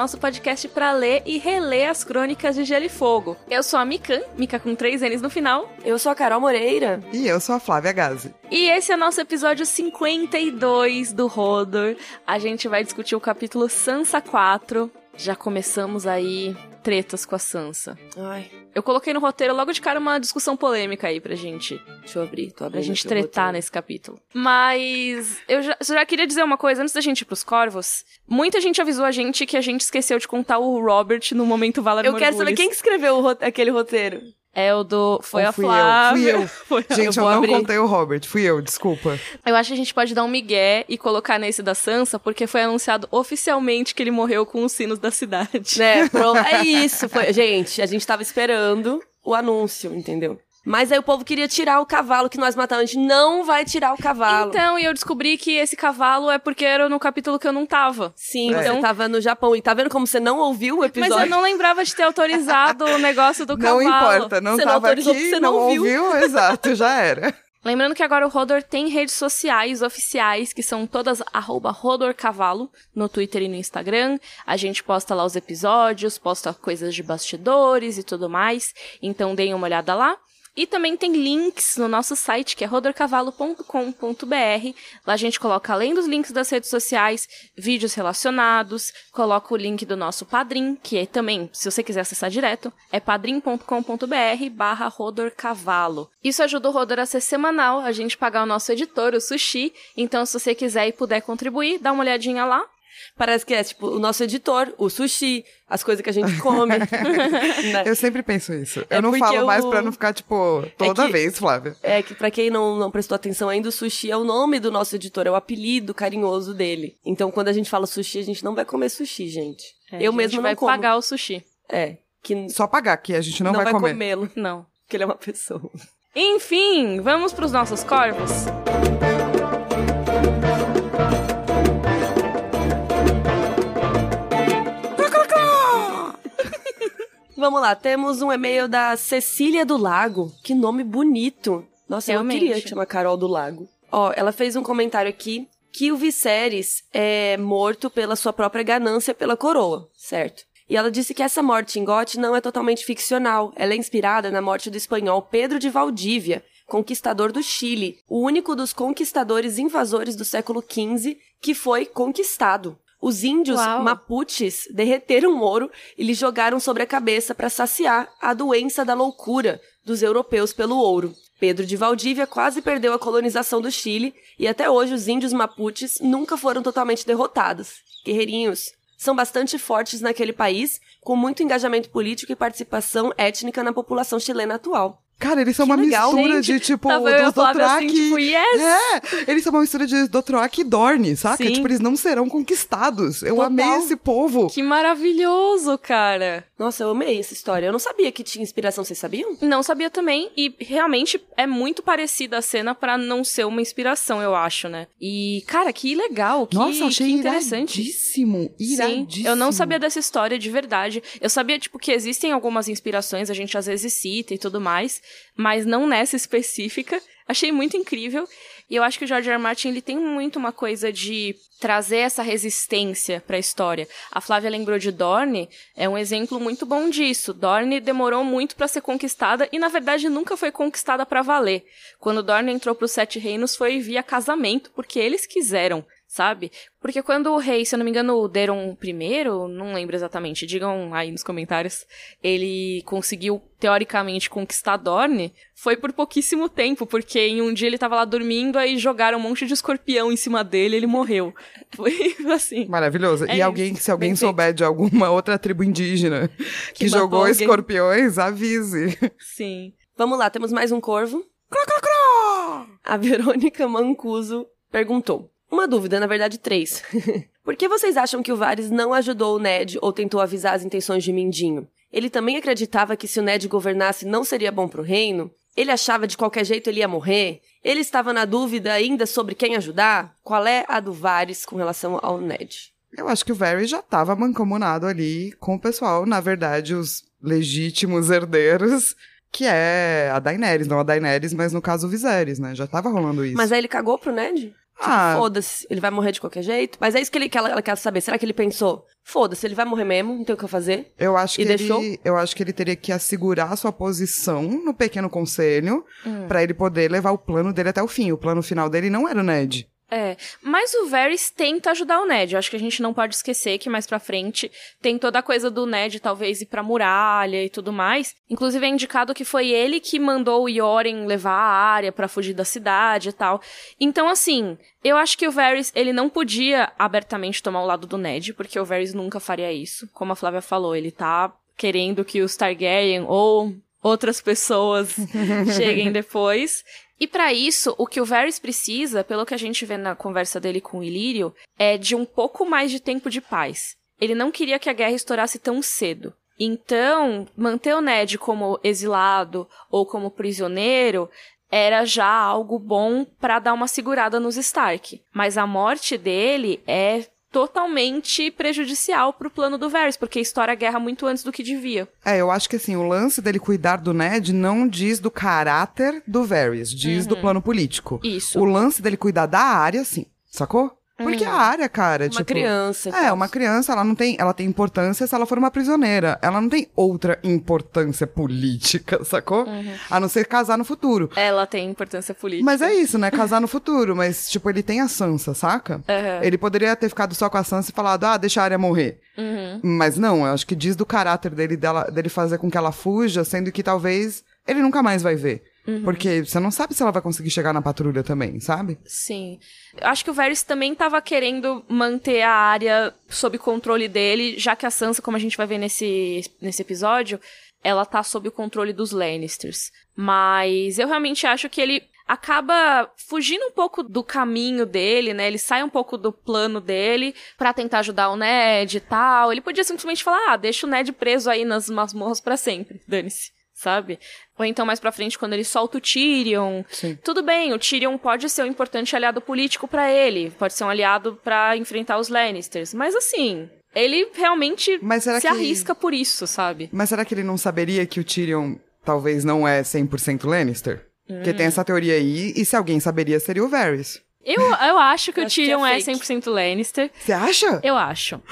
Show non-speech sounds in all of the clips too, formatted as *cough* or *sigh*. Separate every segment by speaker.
Speaker 1: nosso podcast para ler e reler as crônicas de Gelo e Fogo. Eu sou a Mikan, Mika com três N's no final.
Speaker 2: Eu sou a Carol Moreira.
Speaker 3: E eu sou a Flávia Gazi.
Speaker 1: E esse é o nosso episódio 52 do Rodor. A gente vai discutir o capítulo Sansa 4. Já começamos aí tretas com a Sansa.
Speaker 2: Ai,
Speaker 1: Eu coloquei no roteiro logo de cara uma discussão polêmica aí pra gente.
Speaker 2: deixa eu abrir, tô
Speaker 1: Pra
Speaker 2: abrindo
Speaker 1: gente
Speaker 2: aqui o
Speaker 1: tretar nesse capítulo. Mas eu já, já queria dizer uma coisa antes da gente ir pros corvos. Muita gente avisou a gente que a gente esqueceu de contar o Robert no momento Valar
Speaker 2: Eu quero saber quem que escreveu aquele roteiro.
Speaker 1: É o do. Foi
Speaker 3: Ou
Speaker 1: a
Speaker 3: fui eu?
Speaker 1: Flávia.
Speaker 3: Fui eu. *laughs* Gente, eu,
Speaker 2: vou
Speaker 3: não
Speaker 2: abrir.
Speaker 3: contei o Robert, fui eu, desculpa.
Speaker 1: Eu acho que a gente pode dar um migué e colocar nesse da Sansa, porque foi anunciado oficialmente que ele morreu com os sinos da cidade.
Speaker 2: Né, *laughs* pronto. É isso. Foi... Gente, a gente tava esperando o anúncio, entendeu? Mas aí o povo queria tirar o cavalo que nós matamos. A gente não vai tirar o cavalo.
Speaker 1: Então, e eu descobri que esse cavalo é porque era no capítulo que eu não tava.
Speaker 2: Sim,
Speaker 1: É.
Speaker 2: você tava no Japão. E tá vendo como você não ouviu o
Speaker 1: Mas
Speaker 2: episódio?
Speaker 1: eu não lembrava de ter autorizado o negócio do *laughs*
Speaker 3: Não
Speaker 1: cavalo.
Speaker 3: importa, não
Speaker 2: Você não
Speaker 3: tava
Speaker 2: autorizou
Speaker 3: aqui,
Speaker 2: você
Speaker 3: não,
Speaker 2: não ouviu.
Speaker 3: ouviu, *laughs* exato, já era.
Speaker 1: Lembrando que agora o Rodor tem redes sociais oficiais, que são todas arroba rodorcavalo, no Twitter e no Instagram. A gente posta lá os episódios, posta coisas de bastidores e tudo mais. Então deem uma olhada lá. E também tem links no nosso site, que é rodorcavalo.com.br. Lá a gente coloca, além dos links das redes sociais, vídeos relacionados, coloca o link do nosso Padrim, que é também, se você quiser acessar direto, é padrim.com.br barra rodorcavalo. Isso ajuda o Rodor a ser semanal, a gente pagar o nosso editor, o Sushi. Então, se você quiser e puder contribuir, dá uma olhadinha lá.
Speaker 2: Parece que é, tipo, o nosso editor, o sushi, as coisas que a gente come. *laughs* né?
Speaker 3: Eu sempre penso isso.
Speaker 2: É
Speaker 3: eu não falo mais
Speaker 2: eu-
Speaker 3: pra não ficar, tipo, toda
Speaker 2: que-
Speaker 3: vez, Flávia.
Speaker 2: É que pra quem não, não prestou atenção ainda, o sushi é o nome do nosso editor, é o apelido carinhoso dele. Então, quando a gente fala sushi, a gente não vai comer sushi, gente.
Speaker 1: É,
Speaker 2: eu
Speaker 1: a
Speaker 2: mesmo
Speaker 1: gente
Speaker 2: não
Speaker 1: vai
Speaker 2: como.
Speaker 1: pagar o sushi.
Speaker 2: É, que
Speaker 3: Só pagar, que a gente não,
Speaker 2: não,
Speaker 3: vai, comer.
Speaker 2: comê-lo,
Speaker 1: Não.
Speaker 2: porque ele é uma pessoa.
Speaker 1: Enfim, vamos pros nossos corvos?
Speaker 2: Vamos lá, temos um e-mail da Cecília do Lago. Que nome bonito. Nossa,
Speaker 1: Realmente.
Speaker 2: eu queria chamar Carol do Lago. Ó, ela fez um comentário aqui que o Viserys é morto pela sua própria ganância pela coroa, certo? E ela disse que essa morte em Gote não é totalmente ficcional. Ela é inspirada na morte do espanhol Pedro de Valdívia, conquistador do Chile, o único dos conquistadores invasores do século XV que foi conquistado. Os índios
Speaker 1: Uau.
Speaker 2: mapuches derreteram ouro e lhe jogaram sobre a cabeça para saciar a doença da loucura dos europeus pelo ouro. Pedro de Valdívia quase perdeu a colonização do Chile e até hoje os índios mapuches nunca foram totalmente derrotados. Guerreirinhos são bastante fortes naquele país, com muito engajamento político e participação étnica na população chilena atual.
Speaker 3: Cara, eles são
Speaker 2: Que
Speaker 3: uma
Speaker 2: legal,
Speaker 3: mistura
Speaker 1: gente.
Speaker 3: de, tipo,
Speaker 1: Tava
Speaker 3: dos
Speaker 1: Flávia
Speaker 3: Dothraki.
Speaker 1: assim, tipo, yes!
Speaker 3: É, eles são uma mistura de Dothraki e Dorne, saca?
Speaker 1: Sim.
Speaker 3: Tipo, eles não serão conquistados. Eu
Speaker 2: Total.
Speaker 3: amei esse povo.
Speaker 1: Que maravilhoso, cara.
Speaker 2: Nossa, eu amei essa história. Eu não sabia que tinha inspiração, vocês sabiam?
Speaker 1: Não sabia também, e realmente é muito parecida a cena pra não ser uma inspiração, eu acho, né? E, cara, que legal, que,
Speaker 3: Nossa, achei
Speaker 1: que interessante.
Speaker 3: iradíssimo.
Speaker 1: Sim,
Speaker 3: Iradíssimo.
Speaker 1: eu não sabia dessa história de verdade. Eu sabia, tipo, que existem algumas inspirações, a gente às vezes cita e tudo mais, mas não nessa específica. Achei muito incrível. E eu acho que o George R. R. Martin, ele tem muito uma coisa de trazer essa resistência pra história. A Flávia lembrou de Dorne, é um exemplo muito bom disso. Dorne demorou muito pra ser conquistada e, na verdade, nunca foi conquistada pra valer. Quando Dorne entrou pros Sete Reinos foi via casamento, porque eles quiseram sabe? Porque quando o rei, se eu não me engano, o Deron I, não lembro exatamente, digam aí nos comentários, ele conseguiu, teoricamente, conquistar Dorne, foi por pouquíssimo tempo, porque em um dia ele tava lá dormindo, aí jogaram um monte de escorpião em cima dele e ele morreu. *laughs* Foi assim.
Speaker 3: Maravilhoso.
Speaker 1: É
Speaker 3: e
Speaker 1: isso,
Speaker 3: alguém, se alguém
Speaker 1: bem feito.
Speaker 3: souber de alguma *laughs* outra tribo indígena que,
Speaker 1: matou
Speaker 3: jogou
Speaker 1: alguém.
Speaker 3: escorpiões, avise. *laughs*
Speaker 1: Sim.
Speaker 2: Vamos lá, temos mais um corvo. A Verônica Mancuso perguntou. Uma dúvida, na verdade, três. *laughs* Por que vocês acham que o Varys não ajudou o Ned ou tentou avisar as intenções de Mindinho? Ele também acreditava que se o Ned governasse não seria bom pro reino? Ele achava de qualquer jeito ele ia morrer? Ele estava na dúvida ainda sobre quem ajudar? Qual é a do Varys com relação ao Ned?
Speaker 3: Eu acho que o Varys já tava mancomunado ali com o pessoal, na verdade, os legítimos herdeiros, que é a Daenerys, não a Daenerys, mas no caso o Viserys, né? Já tava rolando isso.
Speaker 2: Mas aí ele cagou pro Ned?
Speaker 3: Ah,
Speaker 2: Foda-se, ele vai morrer de qualquer jeito. Mas é isso que, ele, que ela, ela quer saber. Será que ele pensou? Foda-se, ele vai morrer mesmo, não tem o que eu fazer.
Speaker 3: eu acho
Speaker 2: E
Speaker 3: que
Speaker 2: deixou?
Speaker 3: ele, eu acho que ele teria que assegurar a sua posição no pequeno conselho pra ele poder levar o plano dele até o fim. O plano final dele não era o Ned.
Speaker 1: É, mas o Varys tenta ajudar o Ned. Eu acho que a gente não pode esquecer que mais pra frente tem toda a coisa do Ned talvez ir pra muralha e tudo mais. Inclusive é indicado que foi ele que mandou o Yoren levar a área pra fugir da cidade e tal. Então assim, eu acho que o Varys, ele não podia abertamente tomar o lado do Ned, porque o Varys nunca faria isso. Como a Flávia falou, ele tá querendo que os Targaryen ou outras pessoas *laughs* cheguem depois. E pra isso, o que o Varys precisa, pelo que a gente vê na conversa dele com o Ilírio, é de um pouco mais de tempo de paz. Ele não queria que a guerra estourasse tão cedo. Então, manter o Ned como exilado ou como prisioneiro era já algo bom pra dar uma segurada nos Stark. Mas a morte dele é totalmente prejudicial pro plano do Varys, porque estoura a guerra muito antes do que devia.
Speaker 3: É, eu acho que assim, o lance dele cuidar do Ned não diz do caráter do Varys, diz do plano político.
Speaker 1: Isso.
Speaker 3: O lance dele cuidar da área, sim. Sacou? Porque a área, cara,
Speaker 2: Uma
Speaker 3: tipo...
Speaker 2: criança.
Speaker 3: É, uma criança, ela não tem, ela tem importância se ela for uma prisioneira. Ela não tem outra importância política, *laughs* sacou? A não ser casar no futuro.
Speaker 1: Ela tem importância política.
Speaker 3: Mas é isso, né? Casar no futuro. Mas, tipo, ele tem a Sansa, saca?
Speaker 1: Aham.
Speaker 3: Ele poderia ter ficado só com a Sansa e falado, ah, deixa a área morrer.
Speaker 1: Uhum.
Speaker 3: Mas não, eu acho que diz do caráter dele, dela, dele fazer com que ela fuja, sendo que talvez ele nunca mais vai ver.
Speaker 1: Uhum.
Speaker 3: Porque você não sabe se ela vai conseguir chegar na patrulha também, sabe?
Speaker 1: Sim. Eu acho que o Varys também tava querendo manter a área sob controle dele, já que a Sansa, como a gente vai ver nesse, nesse episódio, ela tá sob o controle dos Lannisters. Mas eu realmente acho que ele acaba fugindo um pouco do caminho dele, né? Ele sai um pouco do plano dele pra tentar ajudar o Ned e tal. Ele podia simplesmente falar: "Ah, deixa o Ned preso aí nas masmorras pra sempre. Dane-se." Sabe? Ou então mais pra frente quando ele solta o Tyrion,
Speaker 3: Sim.
Speaker 1: tudo bem, o Tyrion pode ser um importante aliado político pra ele, pode ser um aliado pra enfrentar os Lannisters, mas assim, ele realmente
Speaker 3: Mas será
Speaker 1: se
Speaker 3: que-
Speaker 1: arrisca por isso, sabe?
Speaker 3: Mas será que ele não saberia que o Tyrion talvez não é 100% Lannister? Porque
Speaker 1: Hum.
Speaker 3: tem essa teoria aí, e se alguém saberia, seria o Varys.
Speaker 1: Eu, eu acho que o
Speaker 2: Acho que é
Speaker 1: Tyrion é,
Speaker 2: fake.
Speaker 1: 100% Lannister.
Speaker 3: Você acha?
Speaker 1: Eu acho.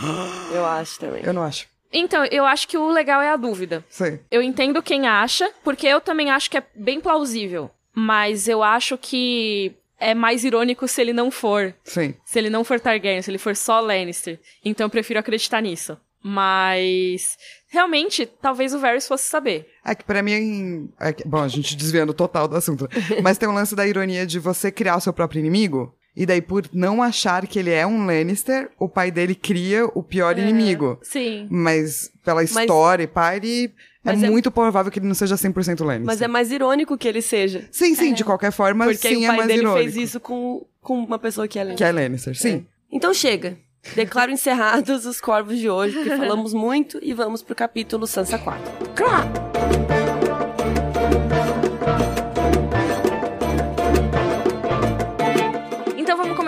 Speaker 2: Eu acho também.
Speaker 3: Eu não acho.
Speaker 1: Então, eu acho que o legal é a dúvida.
Speaker 3: Sei.
Speaker 1: Eu entendo quem acha, porque eu também acho que é bem plausível. Mas eu acho que é mais irônico se ele não for.
Speaker 3: Sim.
Speaker 1: Se ele não for Targaryen, se ele for só Lannister. Então eu prefiro acreditar nisso. Mas. Realmente, talvez o Varys fosse saber.
Speaker 3: É que pra mim. é que- bom, a gente desviando total do assunto. *laughs* Mas tem um lance da ironia de você criar o seu próprio inimigo. E daí, por não achar que ele é um Lannister, o pai dele cria o pior inimigo.
Speaker 1: Sim.
Speaker 3: Mas pela história e pai, ele. É
Speaker 2: é-
Speaker 3: muito provável que ele não seja 100% Lannister.
Speaker 2: Mas é mais irônico que ele seja.
Speaker 3: Sim, sim, de qualquer forma,
Speaker 2: Porque
Speaker 3: sim,
Speaker 2: o
Speaker 3: é
Speaker 2: pai
Speaker 3: mais
Speaker 2: dele
Speaker 3: irônico.
Speaker 2: fez isso com, com uma pessoa que é
Speaker 3: Que é Lannister, sim.
Speaker 2: Então chega. Declaro encerrados os corvos de hoje, porque falamos muito e vamos pro capítulo Sansa 4.
Speaker 1: Então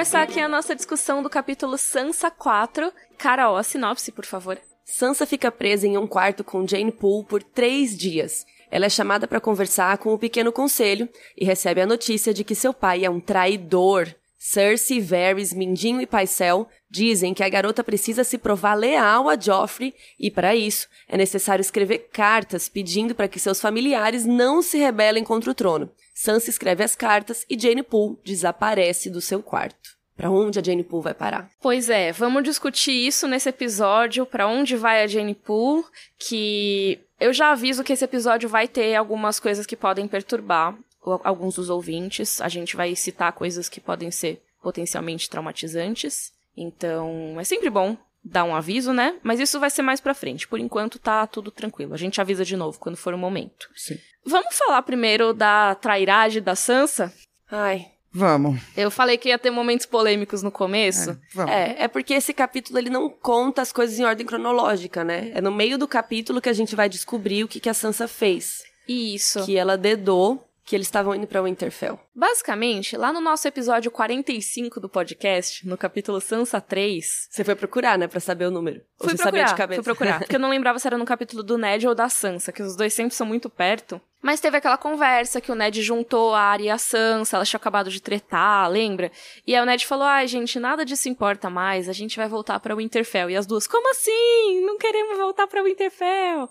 Speaker 1: começar aqui a nossa discussão do capítulo Sansa 4. Carol, a sinopse, por favor.
Speaker 2: Sansa fica presa em um quarto com Jane Poole por três dias. Ela é chamada para conversar com o pequeno conselho e recebe a notícia de que seu pai é um traidor. Cersei, Varys, Mindinho e Paisel dizem que a garota precisa se provar leal a Joffrey e, para isso, é necessário escrever cartas pedindo para que seus familiares não se rebelem contra o trono. Sansa escreve as cartas e Jane Poole desaparece do seu quarto. Para onde a Jane Poole vai parar?
Speaker 1: Pois é, vamos discutir isso nesse episódio, pra onde vai a Jane Poole, que eu já aviso que esse episódio vai ter algumas coisas que podem perturbar alguns dos ouvintes. A gente vai citar coisas que podem ser potencialmente traumatizantes. Então, é sempre bom dar um aviso, né? Mas isso vai ser mais pra frente. Por enquanto tá tudo tranquilo. A gente avisa de novo quando for o momento.
Speaker 3: Sim.
Speaker 1: Vamos falar primeiro da trairagem da Sansa?
Speaker 2: Ai,
Speaker 3: Vamos.
Speaker 1: Eu falei que ia ter momentos polêmicos no começo.
Speaker 3: Vamos.
Speaker 2: É, é porque esse capítulo ele não conta as coisas em ordem cronológica, né? É no meio do capítulo que a gente vai descobrir o que, que a Sansa fez.
Speaker 1: Isso.
Speaker 2: Que ela dedou que eles estavam indo para Winterfell.
Speaker 1: Basicamente, lá no nosso episódio 45 do podcast, no capítulo Sansa 3.
Speaker 2: Você foi procurar, né, para saber o número.
Speaker 1: Fui procurar, fui procurar. Porque eu não lembrava se era no capítulo do Ned ou da Sansa, que os dois sempre são muito perto. Mas teve aquela conversa que o Ned juntou a Arya e a Sansa, elas tinham acabado de tretar, lembra? E aí o Ned falou: ai, gente, nada disso importa mais, a gente vai voltar pra Winterfell. E as duas, como assim? Não queremos voltar pra Winterfell.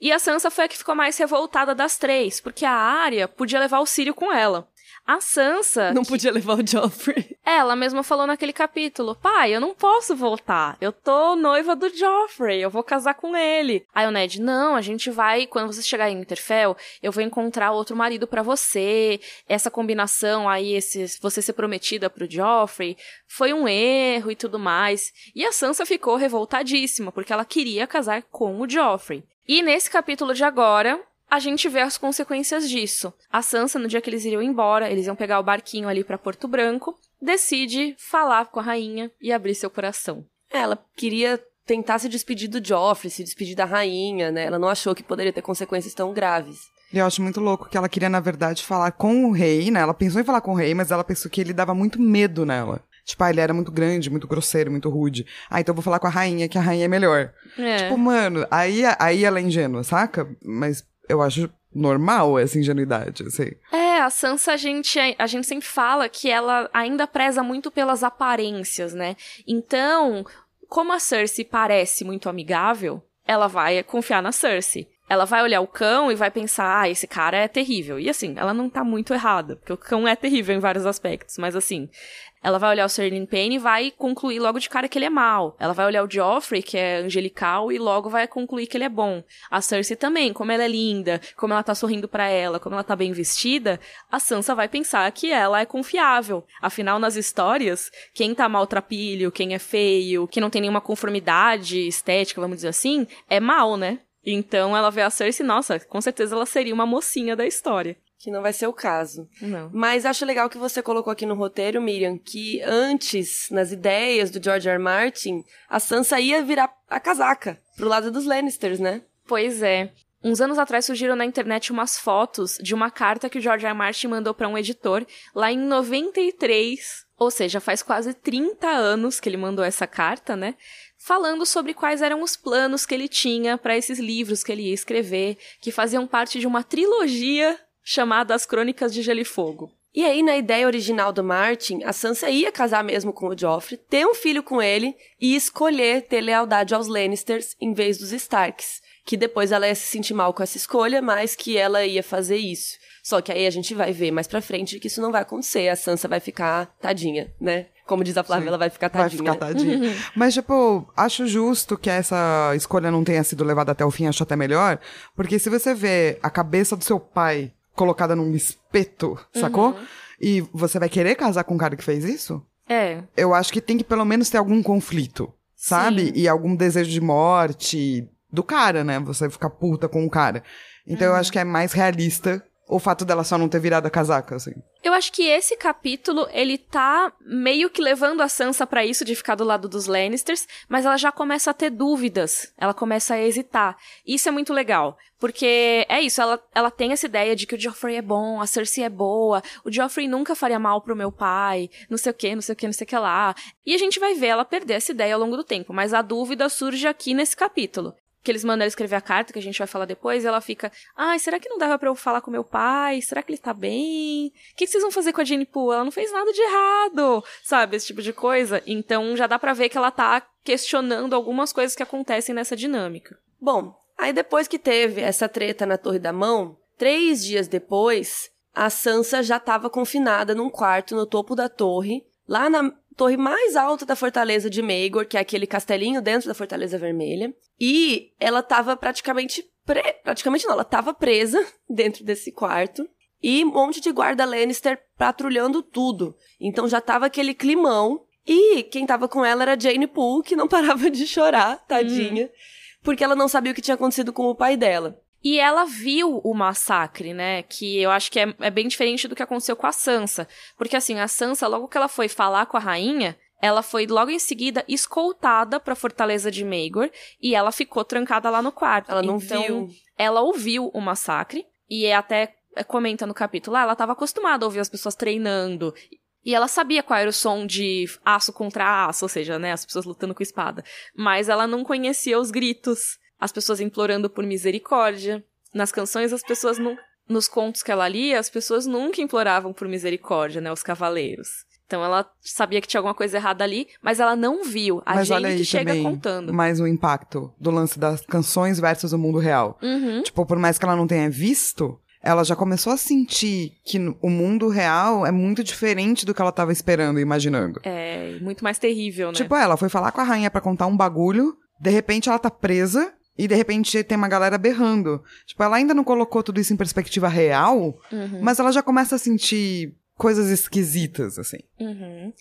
Speaker 1: E a Sansa foi a que ficou mais revoltada das três, porque a Arya podia levar o Círio com ela. A Sansa.
Speaker 2: Não podia levar o Joffrey.
Speaker 1: Ela mesma falou naquele capítulo: Pai, eu não posso voltar. Eu tô noiva do Joffrey. Eu vou casar com ele. Aí o Ned: Não, a gente vai. Quando você chegar em Winterfell, eu vou encontrar outro marido para você. Essa combinação aí, esse, você ser prometida pro Joffrey, foi um erro e tudo mais. E a Sansa ficou revoltadíssima, porque ela queria casar com o Joffrey. E nesse capítulo de agora, a gente vê as consequências disso. A Sansa, no dia que eles iriam embora, eles iam pegar o barquinho ali para Porto Branco, decide falar com a rainha e abrir seu coração.
Speaker 2: Ela queria tentar se despedir do Joffrey, se despedir da rainha, né? Ela não achou que poderia ter consequências tão graves.
Speaker 3: E eu acho muito louco que ela queria, na verdade, falar com o rei, né? Ela pensou em falar com o rei, mas ela pensou que ele dava muito medo nela. Tipo, ah, ele era muito grande, muito grosseiro, muito rude. Ah, então eu vou falar com a rainha, que a rainha é melhor.
Speaker 1: É.
Speaker 3: Tipo, mano, aí, aí ela é ingênua, saca? Mas eu acho normal essa ingenuidade, assim.
Speaker 1: É, a Sansa, a gente, a gente sempre fala que ela ainda preza muito pelas aparências, né? Então, como a Cersei parece muito amigável, ela vai confiar na Cersei. Ela vai olhar o cão e vai pensar, ah, esse cara é terrível. E assim, ela não tá muito errada, porque o cão é terrível em vários aspectos, mas assim, ela vai olhar o Sir Payne e vai concluir logo de cara que ele é mal. Ela vai olhar o Joffrey, que é angelical, e logo vai concluir que ele é bom. A Cersei também, como ela é linda, como ela tá sorrindo para ela, como ela tá bem vestida, a Sansa vai pensar que ela é confiável. Afinal, nas histórias, quem tá maltrapilho, quem é feio, que não tem nenhuma conformidade estética, vamos dizer assim, é mal, né? Então ela vê a Cersei, nossa, com certeza ela seria uma mocinha da história.
Speaker 2: Que não vai ser o caso.
Speaker 1: Não.
Speaker 2: Mas acho legal que você colocou aqui no roteiro, Miriam, que antes, nas ideias do George R. R. Martin, a Sansa ia virar a casaca pro lado dos Lannisters, né?
Speaker 1: Pois é. Uns anos atrás surgiram na internet umas fotos de uma carta que o George R. R. Martin mandou para um editor lá em 93, ou seja, faz quase 30 anos que ele mandou essa carta, né? Falando sobre quais eram os planos que ele tinha para esses livros que ele ia escrever, que faziam parte de uma trilogia chamada As Crônicas de Gelo e Fogo.
Speaker 2: E aí, na ideia original do Martin, a Sansa ia casar mesmo com o Joffrey, ter um filho com ele e escolher ter lealdade aos Lannisters em vez dos Starks. Que depois ela ia se sentir mal com essa escolha, mas que ela ia fazer isso. Só que aí a gente vai ver mais pra frente que isso não vai acontecer. A Sansa vai ficar tadinha, né? Como diz a Flávia, Sim, ela vai ficar tadinha.
Speaker 3: Vai ficar tadinha. *laughs* Mas, tipo, acho justo que essa escolha não tenha sido levada até o fim, acho até melhor. Porque se você vê a cabeça do seu pai colocada num espeto, sacou? Uhum. E você vai querer casar com um cara que fez isso?
Speaker 1: É.
Speaker 3: Eu acho que tem que pelo menos ter algum conflito, sabe? Sim. E algum desejo de morte do cara, né? Você ficar puta com o cara. Então uhum. eu acho que é mais realista o fato dela só não ter virado a casaca, assim.
Speaker 1: Eu acho que esse capítulo, ele tá meio que levando a Sansa para isso de ficar do lado dos Lannisters, mas ela já começa a ter dúvidas, ela começa a hesitar. Isso é muito legal, porque é isso, ela, ela tem essa ideia de que o Joffrey é bom, a Cersei é boa, o Joffrey nunca faria mal pro meu pai, não sei o que, não sei o que, não sei o que lá. E a gente vai ver ela perder essa ideia ao longo do tempo, mas a dúvida surge aqui nesse capítulo que eles mandam ela escrever a carta, que a gente vai falar depois, ela fica, ai, será que não dava para eu falar com meu pai? Será que ele tá bem? O que, vocês vão fazer com a Jenny Poo? Ela não fez nada de errado, sabe? Esse tipo de coisa. Então já dá pra ver que ela tá questionando algumas coisas que acontecem nessa dinâmica.
Speaker 2: Bom, aí depois que teve essa treta na Torre da Mão, três dias depois, a Sansa já estava confinada num quarto no topo da torre, lá na torre mais alta da fortaleza de Maegor, que é aquele castelinho dentro da Fortaleza Vermelha. E ela tava praticamente. Pre... Praticamente não, ela tava presa *laughs* dentro desse quarto. E um monte de guarda Lannister patrulhando tudo. Então já tava aquele climão. E quem tava com ela era Jane Poole, que não *laughs* parava de chorar, tadinha. Hum. Porque ela não sabia o que tinha acontecido com o pai dela.
Speaker 1: E ela viu o massacre, né? Que eu acho que é, é, bem diferente do que aconteceu com a Sansa. Porque assim, a Sansa, logo que ela foi falar com a rainha, ela foi logo em seguida escoltada para a fortaleza de Maegor e ela ficou trancada lá no quarto.
Speaker 2: Ela não
Speaker 1: então,
Speaker 2: viu.
Speaker 1: Ela ouviu o massacre e é até é, comenta no capítulo, ah, ela estava acostumada a ouvir as pessoas treinando. E ela sabia qual era o som de aço contra aço, ou seja, né, as pessoas lutando com espada. Mas ela não conhecia os gritos, as pessoas implorando por misericórdia. Nas canções, as pessoas não. Nos contos que ela lia, as pessoas nunca imploravam por misericórdia, né, os cavaleiros. Então ela sabia que tinha alguma coisa errada ali, mas ela não viu. A
Speaker 3: Mas
Speaker 1: gente
Speaker 3: olha aí
Speaker 1: que chega
Speaker 3: também,
Speaker 1: contando.
Speaker 3: mais o impacto do lance das canções versus o mundo real.
Speaker 1: Uhum.
Speaker 3: Tipo, por mais que ela não tenha visto, ela já começou a sentir que o mundo real é muito diferente do que ela tava esperando e imaginando.
Speaker 1: É muito mais terrível, né?
Speaker 3: Tipo, ela foi falar com a rainha pra contar um bagulho, de repente ela tá presa e de repente tem uma galera berrando. Tipo, ela ainda não colocou tudo isso em perspectiva real,
Speaker 1: Uhum.
Speaker 3: mas ela já começa a sentir coisas esquisitas, assim.
Speaker 1: Uhum.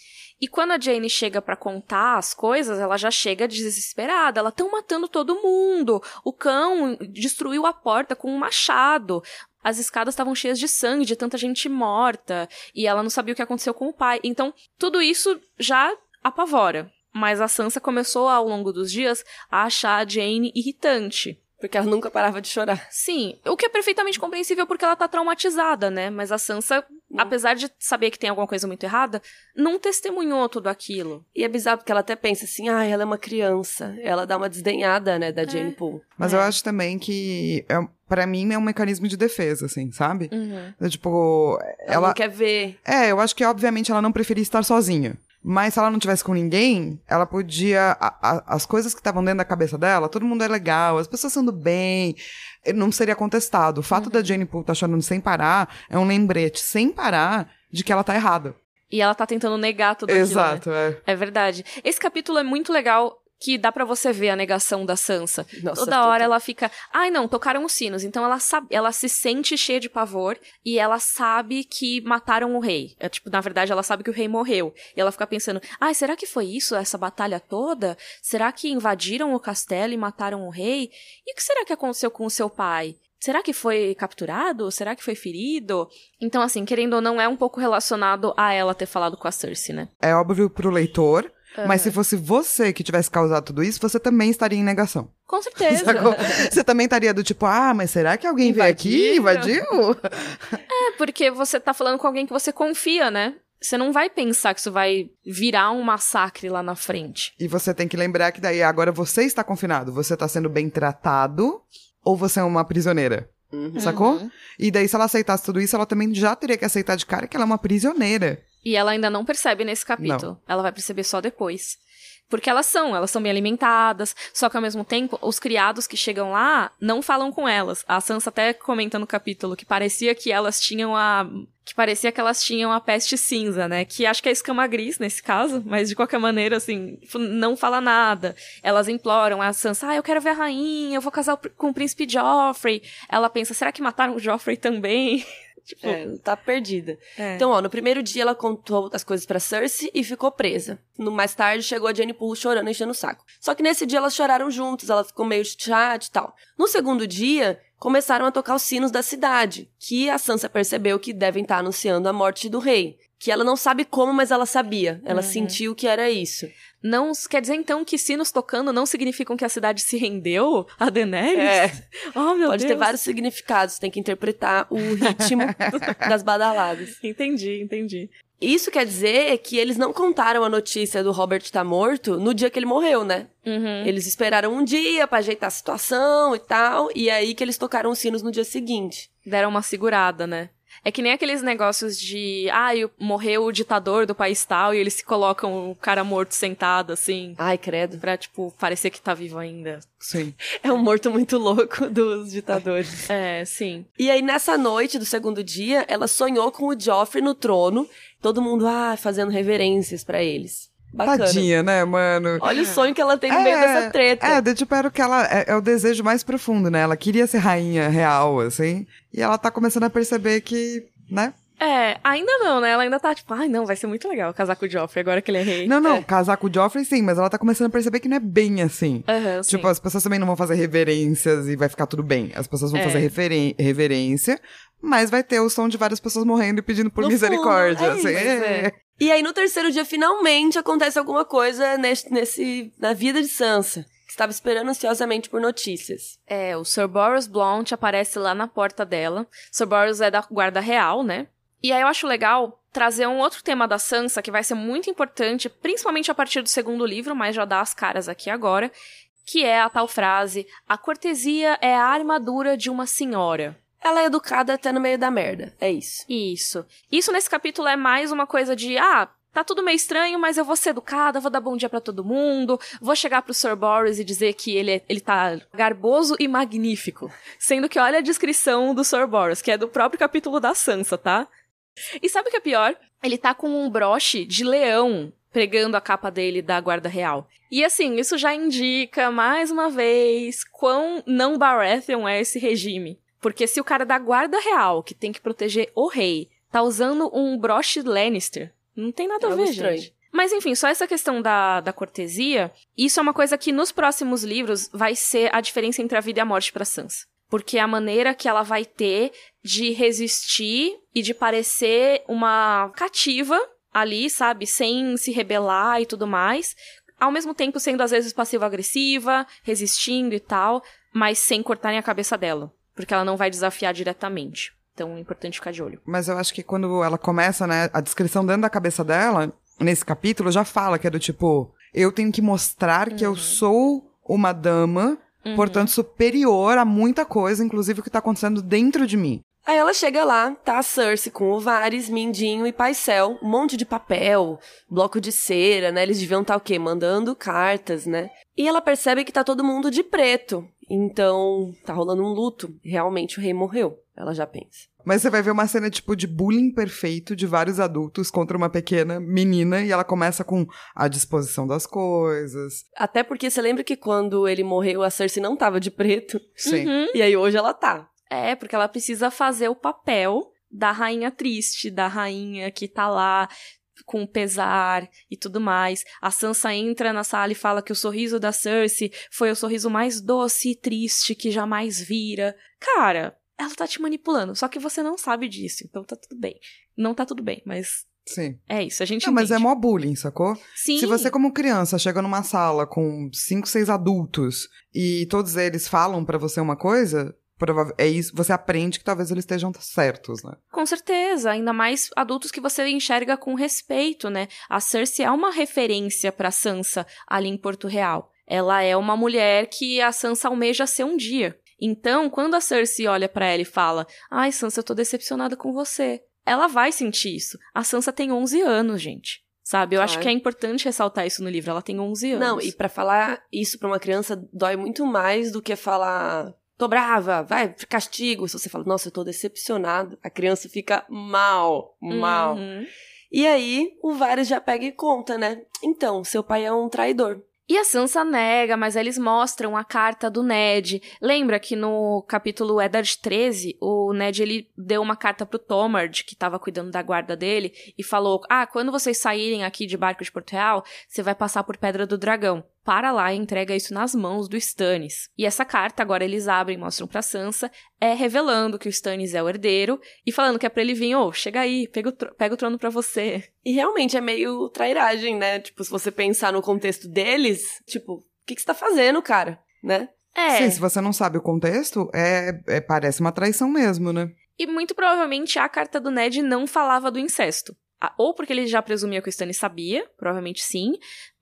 Speaker 1: E quando a Jane chega pra contar as coisas, ela já chega desesperada. Ela estão matando todo mundo. O cão destruiu a porta com um machado. As escadas estavam cheias de sangue, de tanta gente morta. E ela não sabia o que aconteceu com o pai. Então, tudo isso já apavora. Mas a Sansa começou ao longo dos dias a achar a Jane irritante.
Speaker 2: Porque ela nunca parava de chorar.
Speaker 1: Sim, o que é perfeitamente compreensível porque ela tá traumatizada, né? Mas a Sansa, apesar de saber que tem alguma coisa muito errada, não testemunhou tudo aquilo.
Speaker 2: E é bizarro porque ela até pensa assim, ah, ela é uma criança. Ela dá uma desdenhada, né, da Jane Poole.
Speaker 3: Mas
Speaker 1: É.
Speaker 3: eu acho também que, é, para mim, é um mecanismo de defesa, assim, sabe?
Speaker 1: Uhum.
Speaker 3: É, Tipo,
Speaker 2: Ela,
Speaker 3: ela.
Speaker 2: não quer ver.
Speaker 3: É, eu acho que, obviamente, ela não preferia estar sozinha. Mas se ela não tivesse com ninguém, ela podia. a- a- as coisas que estavam dentro da cabeça dela, todo mundo é legal, as pessoas sendo bem, não seria contestado. O fato da Jane Poole estar chorando sem parar é um lembrete sem parar de que ela tá errada.
Speaker 1: E ela tá tentando negar tudo aquilo. né?
Speaker 3: Exato, é.
Speaker 1: É verdade. Esse capítulo é muito legal. Que dá pra você ver a negação da Sansa.
Speaker 2: Nossa,
Speaker 1: Toda hora ela fica, ai não, tocaram os sinos. Então ela sabe, ela se sente cheia de pavor e ela sabe que mataram o rei. É tipo, na verdade, ela sabe que o rei morreu. E ela fica pensando, ai, será que foi isso, essa batalha toda? Será que invadiram o castelo e mataram o rei? E o que será que aconteceu com o seu pai? Será que foi capturado? Será que foi ferido? Então, assim, querendo ou não, é um pouco relacionado a ela ter falado com a Cersei, né?
Speaker 3: É óbvio pro leitor, mas se fosse você que tivesse causado tudo isso, você também estaria em negação.
Speaker 1: Com *laughs* certeza.
Speaker 3: Sacou? Você também estaria do tipo, ah, mas será que alguém veio aqui e invadiu? *laughs*
Speaker 1: É porque você tá falando com alguém que você confia, né? Você não vai pensar que isso vai virar um massacre lá na frente.
Speaker 3: E você tem que lembrar que daí agora você está confinado, você está sendo bem tratado ou você é uma prisioneira. Sacou? E daí, se ela aceitasse tudo isso, ela também já teria que aceitar de cara que ela é uma prisioneira.
Speaker 1: E ela ainda não percebe nesse capítulo. Ela vai perceber só depois. Porque elas são, elas são bem alimentadas, só que ao mesmo tempo, os criados que chegam lá não falam com elas. A Sansa até comenta no capítulo que parecia que elas tinham a. Que parecia que elas tinham a peste cinza, né? Que acho que é escama gris nesse caso, mas de qualquer maneira, assim, não fala nada. Elas imploram a Sansa, ah, eu quero ver a rainha, eu vou casar com o príncipe Joffrey. Ela pensa, será que mataram o Joffrey também? *laughs* tipo,
Speaker 2: É, tá perdida.
Speaker 1: é.
Speaker 2: Então, ó, no primeiro dia ela contou as coisas pra Cersei e ficou presa. No mais tarde chegou a Jane Poole chorando, enchendo o saco. Só que nesse dia elas choraram juntas, ela ficou meio chate e tal. No segundo dia, começaram a tocar os sinos da cidade, que a Sansa percebeu que devem estar anunciando a morte do rei. Que ela não sabe como, mas ela sabia. Ela sentiu que era isso.
Speaker 1: Não quer dizer então que sinos tocando não significam que a cidade se rendeu a Daenerys?
Speaker 2: É. *laughs*
Speaker 1: Oh, meu
Speaker 2: Pode
Speaker 1: Deus.
Speaker 2: ter vários significados, tem que interpretar o ritmo *laughs* das badaladas.
Speaker 1: Entendi, entendi.
Speaker 2: Isso quer dizer que eles não contaram a notícia do Robert estar morto no dia que ele morreu, né?
Speaker 1: Uhum.
Speaker 2: Eles esperaram um dia pra ajeitar a situação e tal, e aí que eles tocaram os sinos no dia seguinte.
Speaker 1: Deram uma segurada, né? É que nem aqueles negócios de, ah, eu- morreu o ditador do país tal, e eles se colocam o cara morto sentado, assim,
Speaker 2: Ai, credo.
Speaker 1: pra, tipo, parecer que tá vivo ainda.
Speaker 3: Sim. *laughs*
Speaker 2: É um morto muito louco *laughs* dos ditadores. *laughs*
Speaker 1: É, sim.
Speaker 2: E aí, nessa noite do segundo dia, ela sonhou com o Joffrey no trono, todo mundo, ah, fazendo reverências pra eles. Bacana.
Speaker 3: Tadinha, né, mano?
Speaker 2: Olha o sonho que ela tem no meio dessa treta.
Speaker 3: É, de, tipo, era o que ela. É, é o desejo mais profundo, né? Ela queria ser rainha real, assim. E ela tá começando a perceber que, né?
Speaker 1: É, ainda não, né? Ela ainda tá tipo, ai não, vai ser muito legal casar com o Joffrey agora que ele é rei.
Speaker 3: Não, não,
Speaker 2: É.
Speaker 3: casar com o Joffrey sim, mas ela tá começando a perceber que não é bem assim.
Speaker 1: Sim.
Speaker 3: Tipo, as pessoas também não vão fazer reverências e vai ficar tudo bem. As pessoas vão
Speaker 1: É.
Speaker 3: fazer reverência, mas vai ter o som de várias pessoas morrendo e pedindo por
Speaker 2: No
Speaker 3: misericórdia.
Speaker 2: fundo, é
Speaker 3: assim.
Speaker 2: E aí, no terceiro dia, finalmente acontece alguma coisa nesse, nesse, na vida de Sansa. que estava esperando ansiosamente por notícias.
Speaker 1: É, o Sir Boris Blount aparece lá na porta dela. Sir Boris é da guarda real, né? E aí eu acho legal trazer um outro tema da Sansa que vai ser muito importante, principalmente a partir do segundo livro, mas já dá as caras aqui agora, que é a tal frase: "A cortesia é a armadura de uma senhora".
Speaker 2: Ela é educada até no meio da merda. É isso.
Speaker 1: Isso. Isso nesse capítulo é mais uma coisa de, ah, tá tudo meio estranho, mas eu vou ser educada, vou dar bom dia para todo mundo, vou chegar pro Sir Boris e dizer que ele, é, ele tá garboso e magnífico. Sendo que olha a descrição do Sir Boris, que é do próprio capítulo da Sansa, tá? E sabe o que é pior? Ele tá com um broche de leão pregando a capa dele da Guarda Real. E assim, isso já indica, mais uma vez, quão não Baratheon é esse regime. Porque se o cara da Guarda Real, que tem que proteger o rei, tá usando um broche Lannister, não tem nada
Speaker 2: É
Speaker 1: a ver,
Speaker 2: estranho.
Speaker 1: gente. Mas enfim, só essa questão da, da cortesia, isso é uma coisa que nos próximos livros vai ser a diferença entre a vida e a morte pra Sansa. Porque é a maneira que ela vai ter de resistir e de parecer uma cativa ali, sabe? Sem se rebelar e tudo mais. Ao mesmo tempo sendo às vezes passiva-agressiva, resistindo e tal, mas sem cortarem a cabeça dela. Porque ela não vai desafiar diretamente. Então é importante ficar de olho.
Speaker 3: Mas eu acho que quando ela começa, né, a descrição dentro da cabeça dela, nesse capítulo, já fala que é do tipo, eu tenho que mostrar que eu sou uma dama, portanto, superior a muita coisa, inclusive o que tá acontecendo dentro de mim.
Speaker 2: Aí ela chega lá, tá a Cersei com o Varys, Mindinho e Paisel, um monte de papel, bloco de cera, né? Eles deviam estar o quê? Mandando cartas, né? E ela percebe que tá todo mundo de preto. Então, tá rolando um luto. Realmente o rei morreu. Ela já pensa.
Speaker 3: Mas você vai ver uma cena, tipo, de bullying perfeito de vários adultos contra uma pequena menina, e ela começa com a disposição das coisas.
Speaker 2: Até porque você lembra que quando ele morreu, a Cersei não tava de preto.
Speaker 3: Sim.
Speaker 1: Uhum.
Speaker 2: E aí hoje ela tá.
Speaker 1: É, porque ela precisa fazer o papel da rainha triste, da rainha que tá lá com pesar e tudo mais. A Sansa entra na sala e fala que o sorriso da Cersei foi o sorriso mais doce e triste que jamais vira. Cara, ela tá te manipulando, só que você não sabe disso, então tá tudo bem. Não tá tudo bem, mas
Speaker 3: Sim.
Speaker 1: é isso, a gente
Speaker 3: Não, mas é
Speaker 1: entende.
Speaker 3: mó bullying, sacou?
Speaker 1: Sim.
Speaker 3: Se você, como criança, chega numa sala com cinco, seis adultos e todos eles falam pra você uma coisa, é isso, você aprende que talvez eles estejam certos, né?
Speaker 1: Com certeza, ainda mais adultos que você enxerga com respeito, né? A Cersei é uma referência pra Sansa ali em Porto Real. Ela é uma mulher que a Sansa almeja ser um dia. Então, quando a Cersei olha pra ela e fala: "Ai, Sansa, eu tô decepcionada com você". Ela vai sentir isso. A Sansa tem 11 anos, gente. Sabe? Eu acho
Speaker 2: Claro.
Speaker 1: que é importante ressaltar isso no livro. Ela tem 11 anos.
Speaker 2: Não, e pra falar isso pra uma criança dói muito mais do que falar tô brava, vai, castigo. Se você fala, nossa, eu tô decepcionado, a criança fica mal, mal.
Speaker 1: Uhum.
Speaker 2: E aí, o Varys já pega e conta, né? Então, seu pai é um traidor.
Speaker 1: E a Sansa nega, mas eles mostram a carta do Ned. Lembra que no capítulo Eddard 13, o Ned ele deu uma carta pro Tomard, que tava cuidando da guarda dele, e falou: "Ah, quando vocês saírem aqui de barco de Porto Real, você vai passar por Pedra do Dragão. Para lá e entrega isso nas mãos do Stannis". E essa carta agora eles abrem e mostram pra Sansa, é revelando que o Stannis é o herdeiro e falando que é pra ele vir, ô, chega aí, pega o, pega o trono pra você.
Speaker 2: E realmente é meio trairagem, né? Tipo, se você pensar no contexto deles, tipo, o que, que você tá fazendo, cara? Né?
Speaker 1: É.
Speaker 3: Sim, se você não sabe o contexto, é, é- parece uma traição mesmo, né?
Speaker 1: E muito provavelmente a carta do Ned não falava do incesto. Ou porque ele já presumia que o Stannis sabia, provavelmente sim,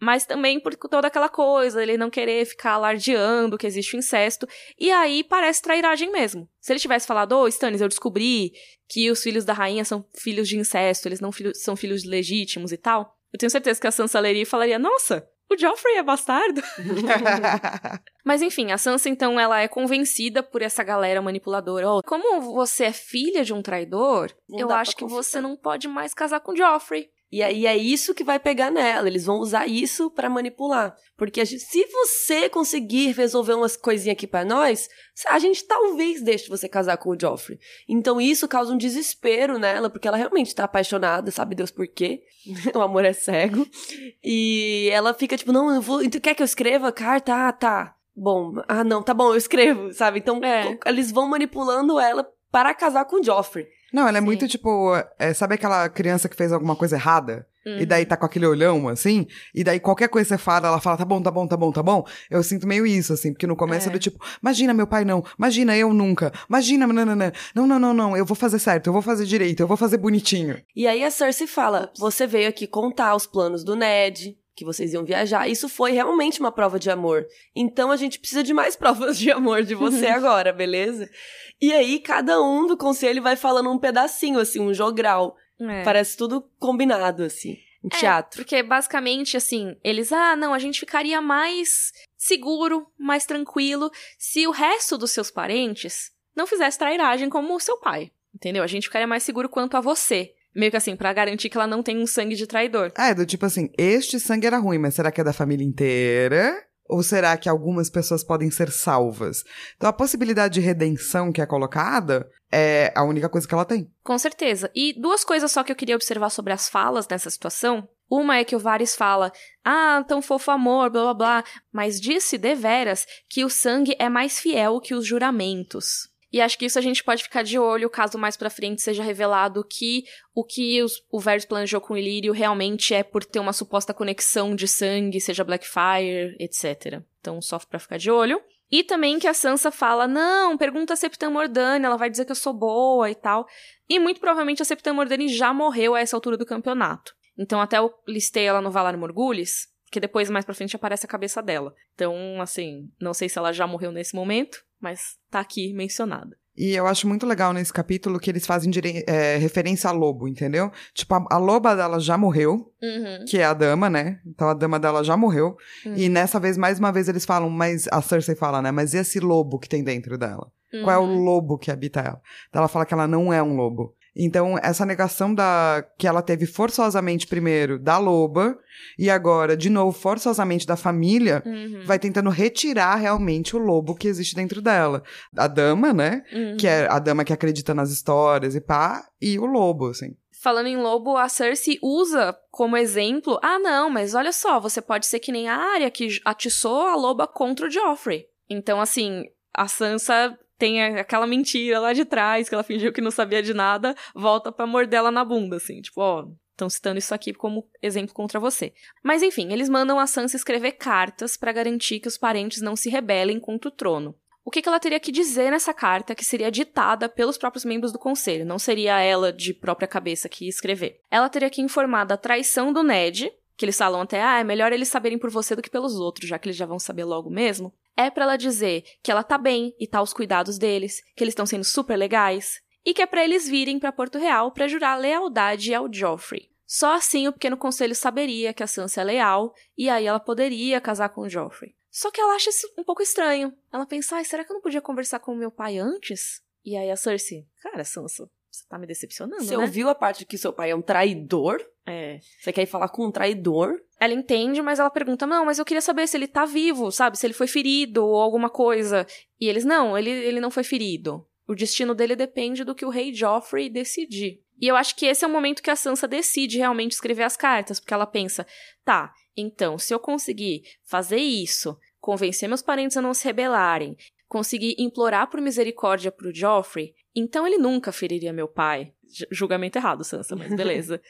Speaker 1: mas também por toda aquela coisa, ele não querer ficar alardeando que existe o incesto. E aí parece trairagem mesmo. Se ele tivesse falado, ô Stannis, eu descobri que os filhos da rainha são filhos de incesto, eles não filho- são filhos legítimos e tal, eu tenho certeza que a Sansa leria e falaria, nossa, o Joffrey é bastardo. *laughs* *laughs* Mas enfim, a Sansa então ela é convencida por essa galera manipuladora. Ó, como você é filha de um traidor,
Speaker 2: Não
Speaker 1: eu acho que
Speaker 2: confiar.
Speaker 1: você não pode mais casar com Joffrey.
Speaker 2: E aí é isso que vai pegar nela. Eles vão usar isso pra manipular. Porque gente- se você conseguir resolver umas coisinhas aqui pra nós, a gente talvez deixe você casar com o Joffrey. Então isso causa um desespero nela, porque ela realmente tá apaixonada, sabe Deus por quê? *laughs* o amor é cego. E ela fica tipo, não, eu vou. Então, quer que eu escreva a carta? Ah, tá. Bom, ah, não, tá bom, eu escrevo, sabe? Então
Speaker 1: É.
Speaker 2: eles vão manipulando ela para casar com o Joffrey.
Speaker 3: Não, ela é
Speaker 1: Sim.
Speaker 3: muito tipo. é, sabe aquela criança que fez alguma coisa errada? e daí tá com aquele olhão, assim, e daí qualquer coisa que você fala, ela fala, tá bom, tá bom, tá bom, tá bom. Eu sinto meio isso, assim, porque no começo
Speaker 1: É.
Speaker 3: é do tipo, imagina meu pai não, imagina eu nunca, imagina, nananã. não, não, não, não, eu vou fazer certo, eu vou fazer direito, eu vou fazer bonitinho.
Speaker 2: E aí a Cersei fala: Você veio aqui contar os planos do Ned, que vocês iam viajar. Isso foi realmente uma prova de amor. Então a gente precisa de mais *laughs* provas de amor de você agora, beleza? E aí cada um do conselho vai falando um pedacinho, assim, um jogral.
Speaker 1: É.
Speaker 2: Parece tudo combinado, assim. Um
Speaker 1: É,
Speaker 2: teatro.
Speaker 1: porque basicamente, assim, eles, ah, não, a gente ficaria mais seguro, mais tranquilo, se o resto dos seus parentes não fizesse trairagem como o seu pai. Entendeu? A gente ficaria mais seguro quanto a você. Meio que assim, pra garantir que ela não tem um sangue de traidor.
Speaker 3: É, do tipo assim, este sangue era ruim, mas será que é da família inteira? Ou será que algumas pessoas podem ser salvas? Então a possibilidade de redenção que é colocada é a única coisa que ela tem.
Speaker 1: Com certeza. E duas coisas só que eu queria observar sobre as falas nessa situação. Uma é que o Varys fala, ah, tão fofo amor, blá blá blá, mas disse deveras que o sangue é mais fiel que os juramentos. E acho que isso a gente pode ficar de olho caso mais pra frente seja revelado que o que os, o Varys planejou com o Ilírio realmente é por ter uma suposta conexão de sangue, seja Blackfire, etc. Então, só pra ficar de olho. E também que a Sansa fala: não, pergunta a Septã Mordane, ela vai dizer que eu sou boa e tal. E muito provavelmente a Septã Mordane já morreu a essa altura do campeonato. Então até eu listei ela no Valar Morgulhos, que depois mais pra frente aparece a cabeça dela. Então, assim, não sei se ela já morreu nesse momento, mas tá aqui mencionada.
Speaker 3: E eu acho muito legal nesse capítulo que eles fazem é, referência a lobo, entendeu? Tipo, a, a loba dela já morreu,
Speaker 1: Uhum.
Speaker 3: que é a dama, né? Então a dama dela já morreu. E nessa vez, mais uma vez, eles falam, mas a Cersei fala, né? Mas e esse lobo que tem dentro dela? Qual é o
Speaker 1: Uhum.
Speaker 3: lobo que habita ela? Então ela fala que ela não é um lobo. Então, essa negação da que ela teve forçosamente primeiro da loba e agora, de novo, forçosamente da família,
Speaker 1: Uhum.
Speaker 3: vai tentando retirar realmente o lobo que existe dentro dela. A dama, né?
Speaker 1: Uhum.
Speaker 3: Que é a dama que acredita nas histórias e pá, e o lobo, assim.
Speaker 1: Falando em lobo, a Cersei usa como exemplo: ah, não, mas olha só, você pode ser que nem a Arya que atiçou a loba contra o Joffrey. Então, assim, a Sansa tem aquela mentira lá de trás, que ela fingiu que não sabia de nada, volta pra morder ela na bunda, assim, tipo, ó. Estão citando isso aqui como exemplo contra você. Mas enfim, eles mandam a Sansa escrever cartas pra garantir que os parentes não se rebelem contra o trono. O que, que ela teria que dizer nessa carta que seria ditada pelos próprios membros do conselho? Não seria ela de própria cabeça que ia escrever. Ela teria que informar da traição do Ned, que eles falam até, ah, é melhor eles saberem por você do que pelos outros, já que eles já vão saber logo mesmo. É pra ela dizer que ela tá bem e tá aos cuidados deles, que eles estão sendo super legais, e que é pra eles virem pra Porto Real pra jurar lealdade ao Joffrey. Só assim o pequeno conselho saberia que a Sansa é leal e aí ela poderia casar com o Joffrey. Só que ela acha isso um pouco estranho. Ela pensa, será que eu não podia conversar com o meu pai antes? E aí a Cersei, cara, Sansa, você tá me decepcionando,
Speaker 2: Você
Speaker 1: né?
Speaker 2: ouviu a parte que seu pai é um traidor?
Speaker 1: É.
Speaker 2: Você quer ir falar com um traidor?
Speaker 1: Ela entende, mas ela pergunta: Não, mas eu queria saber se ele tá vivo, sabe? Se ele foi ferido ou alguma coisa. E eles: Não, ele, ele não foi ferido. O destino dele depende do que o rei Joffrey decidir. E eu acho que esse é o momento que a Sansa decide realmente escrever as cartas, porque ela pensa: Tá, então, se eu conseguir fazer isso, convencer meus parentes a não se rebelarem, conseguir implorar por misericórdia pro Joffrey, então ele nunca feriria meu pai. J- julgamento errado, Sansa, mas *laughs* beleza.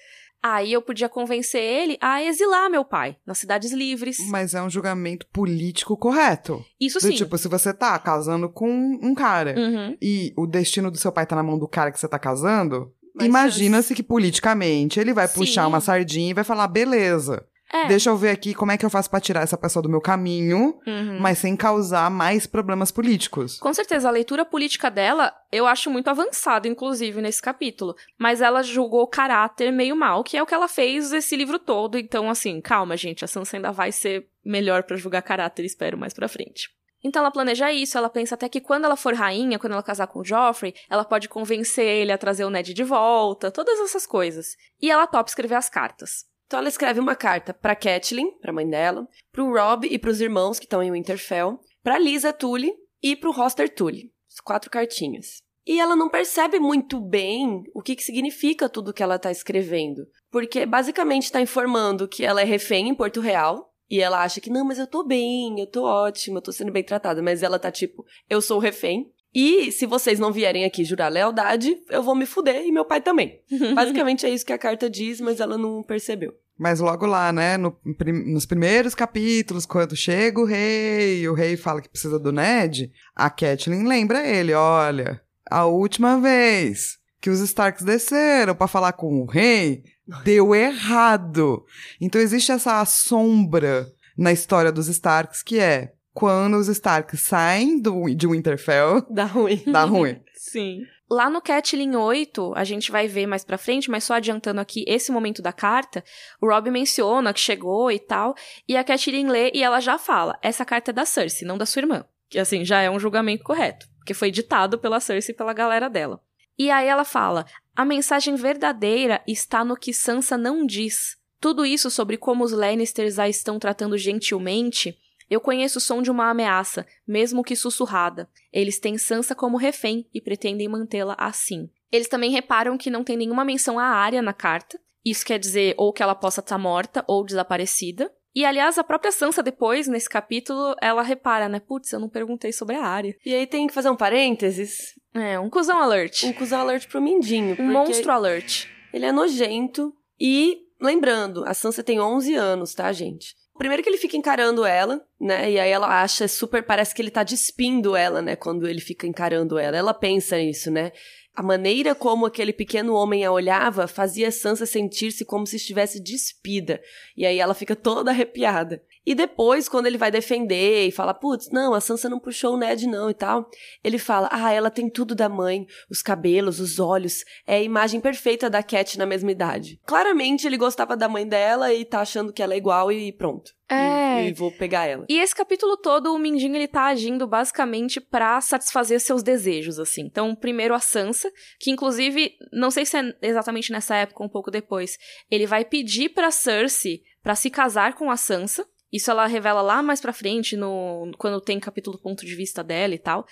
Speaker 1: Aí eu podia convencer ele a exilar meu pai nas cidades livres.
Speaker 3: Mas é um julgamento político correto.
Speaker 1: Isso
Speaker 3: Do
Speaker 1: sim.
Speaker 3: tipo, se você tá casando com um cara
Speaker 1: Uhum.
Speaker 3: e o destino do seu pai tá na mão do cara que você tá casando, imagina-se que politicamente ele vai
Speaker 1: Sim.
Speaker 3: puxar uma sardinha e vai falar: beleza,
Speaker 1: É.
Speaker 3: deixa eu ver aqui como é que eu faço pra tirar essa pessoa do meu caminho,
Speaker 1: Uhum.
Speaker 3: mas sem causar mais problemas políticos.
Speaker 1: Com certeza, a leitura política dela eu acho muito avançada, inclusive, nesse capítulo. Mas ela julgou o caráter meio mal, que é o que ela fez esse livro todo. Então, assim, calma, gente, a Sansa ainda vai ser melhor pra julgar caráter, espero, mais pra frente. Então ela planeja isso, ela pensa até que quando ela for rainha, quando ela casar com o Joffrey, ela pode convencer ele a trazer o Ned de volta, todas essas coisas. E ela topa escrever as cartas.
Speaker 2: Então ela escreve uma carta pra Catelyn, pra mãe dela, pro Rob e pros irmãos que estão em Winterfell, pra Lisa Tully e pro Roster Tully. As quatro cartinhas. E ela não percebe muito bem o que, que significa tudo que ela tá escrevendo. Porque basicamente tá informando que ela é refém em Porto Real. E ela acha que, não, mas eu tô bem, eu tô ótima, eu tô sendo bem tratada. Mas ela tá tipo, eu sou o refém. E se vocês não vierem aqui jurar lealdade, eu vou me fuder e meu pai também. *laughs* Basicamente é isso que a carta diz, mas ela não percebeu.
Speaker 3: Mas logo lá, né, no, nos primeiros capítulos, quando chega o rei e o rei fala que precisa do Ned, a Catelyn lembra ele, olha, a última vez que os Starks desceram para falar com o rei, deu errado. Então existe essa sombra na história dos Starks que é quando os Starks saem do, de Winterfell, *laughs*
Speaker 2: dá ruim.
Speaker 3: Dá ruim.
Speaker 1: Sim. Lá no Catlin 8, a gente vai ver mais pra frente, mas só adiantando aqui esse momento da carta, o Rob menciona que chegou e tal, e a Catelyn lê e ela já fala: essa carta é da Cersei, não da sua irmã. Que assim, já é um julgamento correto, porque foi ditado pela Cersei e pela galera dela. E aí ela fala: a mensagem verdadeira está no que Sansa não diz. Tudo isso sobre como os Lannisters a estão tratando gentilmente eu conheço o som de uma ameaça, mesmo que sussurrada. Eles têm Sansa como refém e pretendem mantê-la assim. Eles também reparam que não tem nenhuma menção à área na carta. Isso quer dizer ou que ela possa estar morta ou desaparecida. E, aliás, a própria Sansa, depois, nesse capítulo, ela repara, né? Putz, eu não perguntei sobre a área.
Speaker 2: E aí tem que fazer um parênteses.
Speaker 1: É, um cuzão alert.
Speaker 2: Um cuzão alert pro Mindinho.
Speaker 1: Um monstro alert.
Speaker 2: Ele é nojento. E, lembrando, a Sansa tem 11 anos, tá, gente? Primeiro que ele fica encarando ela, né? E aí ela acha super. Parece que ele tá despindo ela, né? Quando ele fica encarando ela. Ela pensa nisso, né? A maneira como aquele pequeno homem a olhava fazia Sansa sentir-se como se estivesse despida. E aí ela fica toda arrepiada. E depois, quando ele vai defender e fala, putz, não, a Sansa não puxou o Ned não e tal, ele fala, ah, ela tem tudo da mãe, os cabelos, os olhos, é a imagem perfeita da Cat na mesma idade. Claramente ele gostava da mãe dela e tá achando que ela é igual e pronto.
Speaker 1: É.
Speaker 2: E, e vou pegar ela.
Speaker 1: E esse capítulo todo, o Mindinho, ele tá agindo basicamente para satisfazer seus desejos, assim. Então, primeiro a Sansa, que inclusive, não sei se é exatamente nessa época ou um pouco depois, ele vai pedir pra Cersei para se casar com a Sansa, isso ela revela lá mais pra frente, no, quando tem capítulo ponto de vista dela e tal.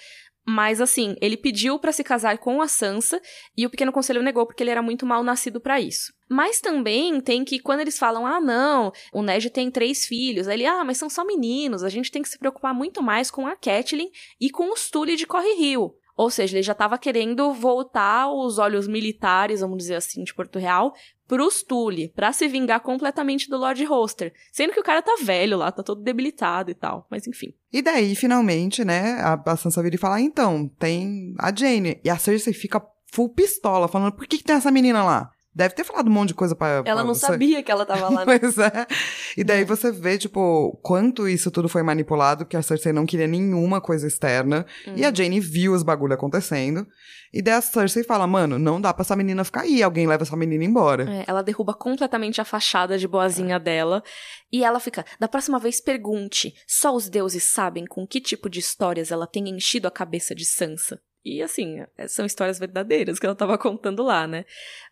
Speaker 1: Mas assim, ele pediu para se casar com a Sansa e o Pequeno Conselho negou porque ele era muito mal nascido para isso. Mas também tem que quando eles falam: "Ah, não, o Ned tem três filhos". Aí ele: "Ah, mas são só meninos, a gente tem que se preocupar muito mais com a Catelyn e com os Tully de Corre Rio". Ou seja, ele já estava querendo voltar os olhos militares, vamos dizer assim, de Porto Real pros Tully, pra se vingar completamente do Lord Hoster. Sendo que o cara tá velho lá, tá todo debilitado e tal. Mas enfim.
Speaker 3: E daí, finalmente, né, a, a Sansa vira e fala, ah, então, tem a Jane. E a Cersei fica full pistola, falando, por que, que tem essa menina lá? Deve ter falado um monte de coisa pra.
Speaker 2: Ela
Speaker 3: pra
Speaker 2: não
Speaker 3: você.
Speaker 2: sabia que ela tava lá. *laughs* Né?
Speaker 3: pois é. E daí você vê, tipo, quanto isso tudo foi manipulado, que a Cersei não queria nenhuma coisa externa.
Speaker 2: Uhum.
Speaker 3: E a Jane viu os bagulho acontecendo. E daí a Cersei fala, mano, não dá pra essa menina ficar aí. Alguém leva essa menina embora.
Speaker 1: É, ela derruba completamente a fachada de boazinha dela. E ela fica, da próxima vez pergunte, só os deuses sabem com que tipo de histórias ela tem enchido a cabeça de Sansa. E assim, são histórias verdadeiras que ela tava contando lá, né?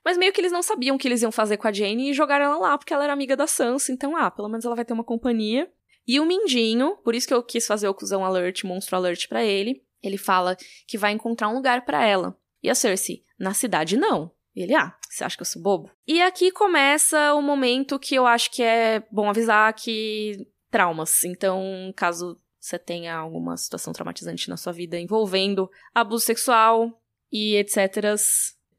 Speaker 1: Mas meio que eles não sabiam o que eles iam fazer com a Jane e jogaram ela lá porque ela era amiga da Sansa, então, ah, pelo menos ela vai ter uma companhia. E o Mindinho, por isso que eu quis fazer o cuzão alert, monstro alert para ele, ele fala que vai encontrar um lugar para ela. E a Cersei, na cidade não. E ele, ah, você acha que eu sou bobo? E aqui começa o momento que eu acho que é bom avisar que traumas. Então, caso você tenha alguma situação traumatizante na sua vida envolvendo abuso sexual e etc.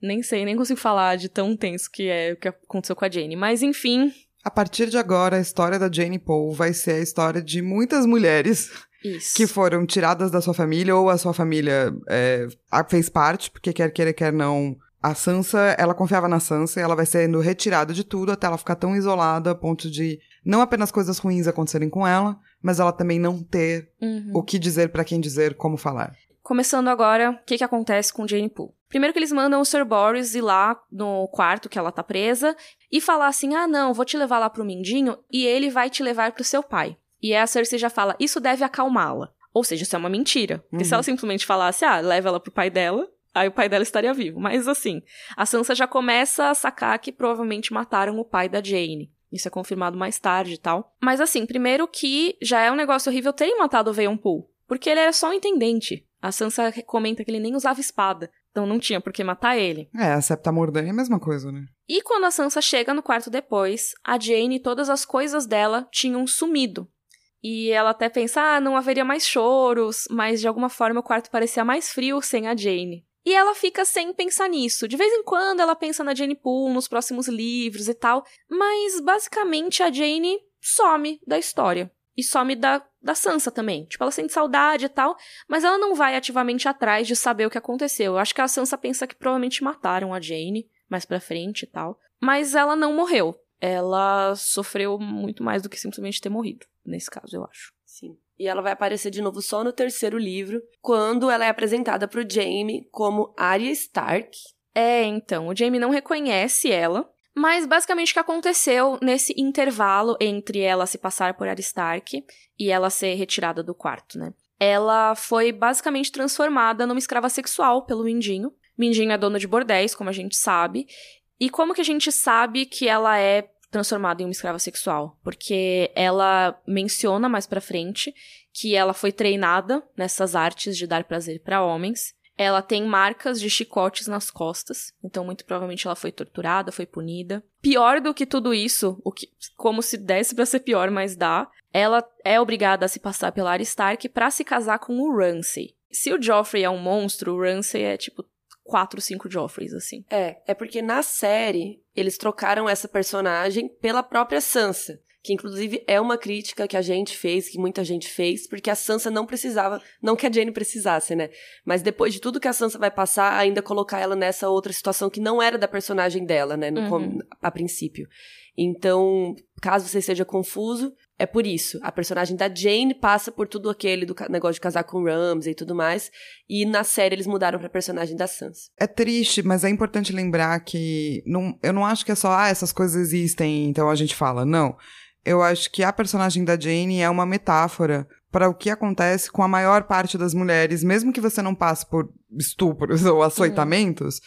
Speaker 1: Nem sei, nem consigo falar de tão tenso que é o que aconteceu com a Jane. Mas enfim.
Speaker 3: A partir de agora, a história da Jane Paul vai ser a história de muitas mulheres
Speaker 1: Isso.
Speaker 3: que foram tiradas da sua família ou a sua família é, fez parte, porque quer queira, quer não. A Sansa, ela confiava na Sansa e ela vai sendo retirada de tudo até ela ficar tão isolada a ponto de não apenas coisas ruins acontecerem com ela, mas ela também não ter
Speaker 1: Uhum.
Speaker 3: o que dizer pra quem dizer, como falar.
Speaker 1: Começando agora, o que, que acontece com Jane Poole? Primeiro que eles mandam o Sir Boris ir lá no quarto que ela tá presa e falar assim: ah, não, vou te levar lá pro Mindinho e ele vai te levar pro seu pai. E aí a Cersei já fala: isso deve acalmá-la. Ou seja, isso é uma mentira. Porque se ela simplesmente falasse: ah, leva ela pro pai dela, aí o pai dela estaria vivo. Mas assim, a Sansa já começa a sacar que provavelmente mataram o pai da Jane. Isso é confirmado mais tarde e tal. Mas assim, primeiro que já é um negócio horrível terem matado o Veon Poole. Porque ele era só um intendente. A Sansa comenta que ele nem usava espada. Então não tinha por que matar ele.
Speaker 3: É, a Septa Mordane é a mesma coisa, né?
Speaker 1: E quando a Sansa chega no quarto depois, a Jane e todas as coisas dela tinham sumido. E ela até pensa, ah, não haveria mais choros, mas de alguma forma o quarto parecia mais frio sem a Jane. E ela fica sem pensar nisso. De vez em quando ela pensa na Jane Poole, nos próximos livros e tal, mas basicamente a Jane some da história. E some da, da Sansa também. Tipo, ela sente saudade e tal, mas ela não vai ativamente atrás de saber o que aconteceu. Eu acho que a Sansa pensa que provavelmente mataram a Jane mais pra frente e tal. Mas ela não morreu. Ela sofreu muito mais do que simplesmente ter morrido, nesse caso, eu acho.
Speaker 2: Sim. E ela vai aparecer de novo só no terceiro livro, quando ela é apresentada pro Jaime como Arya Stark.
Speaker 1: É, então, o Jaime não reconhece ela, mas basicamente o que aconteceu nesse intervalo entre ela se passar por Arya Stark e ela ser retirada do quarto, né? Ela foi basicamente transformada numa escrava sexual pelo Mindinho. Mindinho é dono de bordéis, como a gente sabe. E como que a gente sabe que ela é transformada em uma escrava sexual, porque ela menciona mais para frente que ela foi treinada nessas artes de dar prazer para homens. Ela tem marcas de chicotes nas costas, então muito provavelmente ela foi torturada, foi punida. Pior do que tudo isso, o que como se desse para ser pior, mas dá. Ela é obrigada a se passar pela Arya Stark para se casar com o Ramsay. Se o Joffrey é um monstro, o Ramsay é tipo quatro, cinco Joffreys, assim.
Speaker 2: É, é porque na série eles trocaram essa personagem pela própria Sansa. Que inclusive é uma crítica que a gente fez, que muita gente fez, porque a Sansa não precisava, não que a Jane precisasse, né? Mas depois de tudo que a Sansa vai passar, ainda colocar ela nessa outra situação que não era da personagem dela, né? No,
Speaker 1: Uhum.
Speaker 2: a princípio. Então, caso você esteja confuso, é por isso. A personagem da Jane passa por tudo aquele do negócio de casar com Ramsay e tudo mais. E na série eles mudaram pra personagem da Sansa.
Speaker 3: É triste, mas é importante lembrar que não, eu não acho que é só, ah, essas coisas existem, então a gente fala. Não. Eu acho que a personagem da Jane é uma metáfora para o que acontece com a maior parte das mulheres, mesmo que você não passe por estupros *laughs* ou açoitamentos,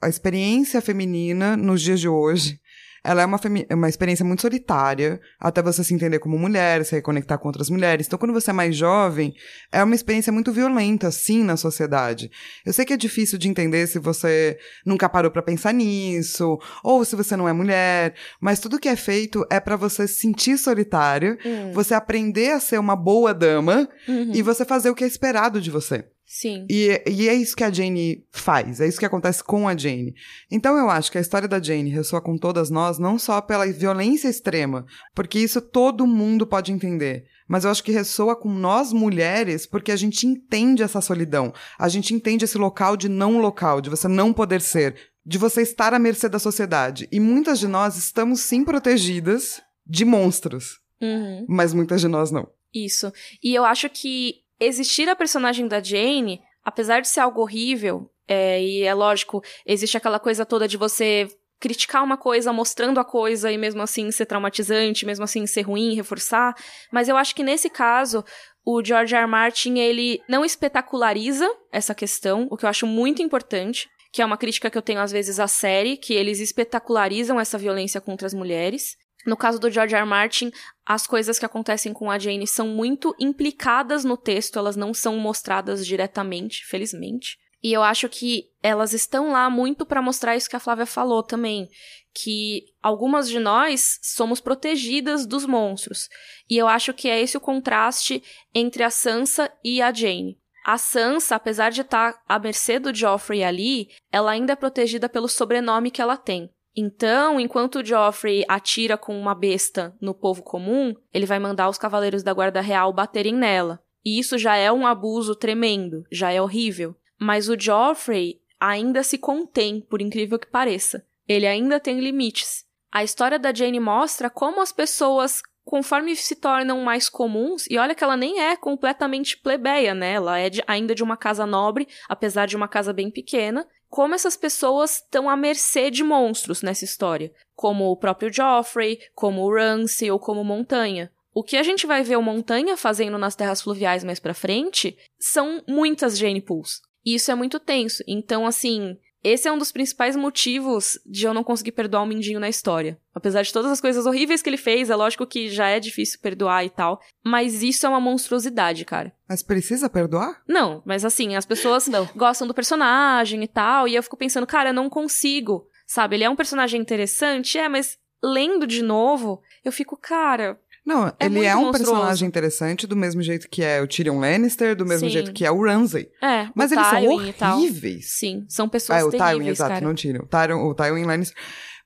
Speaker 3: a experiência feminina nos dias de hoje, ela é uma, é uma experiência muito solitária, até você se entender como mulher, se reconectar com outras mulheres. Então, quando você é mais jovem, é uma experiência muito violenta, sim, na sociedade. Eu sei que é difícil de entender se você nunca parou pra pensar nisso, ou se você não é mulher, mas tudo que é feito é pra você se sentir solitário, você aprender a ser uma boa dama
Speaker 1: Uhum.
Speaker 3: e você fazer o que é esperado de você.
Speaker 1: Sim.
Speaker 3: E, e é isso que a Jane faz, é isso que acontece com a Jane. Então eu acho que a história da Jane ressoa com todas nós, não só pela violência extrema, porque isso todo mundo pode entender. Mas eu acho que ressoa com nós mulheres porque a gente entende essa solidão. A gente entende esse local de não local, de você não poder ser, de você estar à mercê da sociedade. E muitas de nós estamos sim protegidas de monstros,
Speaker 1: Uhum.
Speaker 3: mas muitas de nós não.
Speaker 1: Isso. E eu acho que existir a personagem da Jane, apesar de ser algo horrível, é, e é lógico, existe aquela coisa toda de você criticar uma coisa mostrando a coisa e mesmo assim ser traumatizante, mesmo assim ser ruim, reforçar, mas eu acho que nesse caso o George R. R. Martin, ele não espetaculariza essa questão, o que eu acho muito importante, que é uma crítica que eu tenho às vezes à série, que eles espetacularizam essa violência contra as mulheres. No caso do George R. R. Martin, as coisas que acontecem com a Jane são muito implicadas no texto, elas não são mostradas diretamente, felizmente. E eu acho que elas estão lá muito para mostrar isso que a Flávia falou também, que algumas de nós somos protegidas dos monstros. E eu acho que é esse o contraste entre a Sansa e a Jane. A Sansa, apesar de estar à mercê do Joffrey ali, ela ainda é protegida pelo sobrenome que ela tem. Então, enquanto Joffrey atira com uma besta no povo comum, ele vai mandar os cavaleiros da Guarda Real baterem nela. E isso já é um abuso tremendo, já é horrível. Mas o Joffrey ainda se contém, por incrível que pareça. Ele ainda tem limites. A história da Jane mostra como as pessoas, conforme se tornam mais comuns, e olha que ela nem é completamente plebeia, né? Ela é de- ainda de uma casa nobre, apesar de uma casa bem pequena, como essas pessoas estão à mercê de monstros nessa história, como o próprio Joffrey, como o Ramsay ou como Montanha. O que a gente vai ver o Montanha fazendo nas terras fluviais mais pra frente são muitas Jane Pools. E isso é muito tenso. Então, assim, esse é um dos principais motivos de eu não conseguir perdoar o Mindinho na história. Apesar de todas as coisas horríveis que ele fez, é lógico que já é difícil perdoar e tal, mas isso é uma monstruosidade, cara.
Speaker 3: Mas precisa perdoar?
Speaker 1: Não, mas assim, as pessoas gostam do personagem e tal, e eu fico pensando, cara, eu não consigo. Sabe, ele é um personagem interessante, é, mas lendo de novo, eu fico, cara,
Speaker 3: Não,
Speaker 1: É
Speaker 3: ele é um
Speaker 1: monstruoso.
Speaker 3: personagem interessante, do mesmo jeito que é o Tyrion Lannister, do mesmo
Speaker 1: Sim.
Speaker 3: jeito que é o Ramsay.
Speaker 1: É,
Speaker 3: Mas eles são
Speaker 1: Tywin tal.
Speaker 3: horríveis.
Speaker 1: Sim, são pessoas
Speaker 3: Ah, o Tywin,
Speaker 1: terríveis,
Speaker 3: exato,
Speaker 1: cara.
Speaker 3: não Tyrion. O Tyrion, o Tywin Lannister.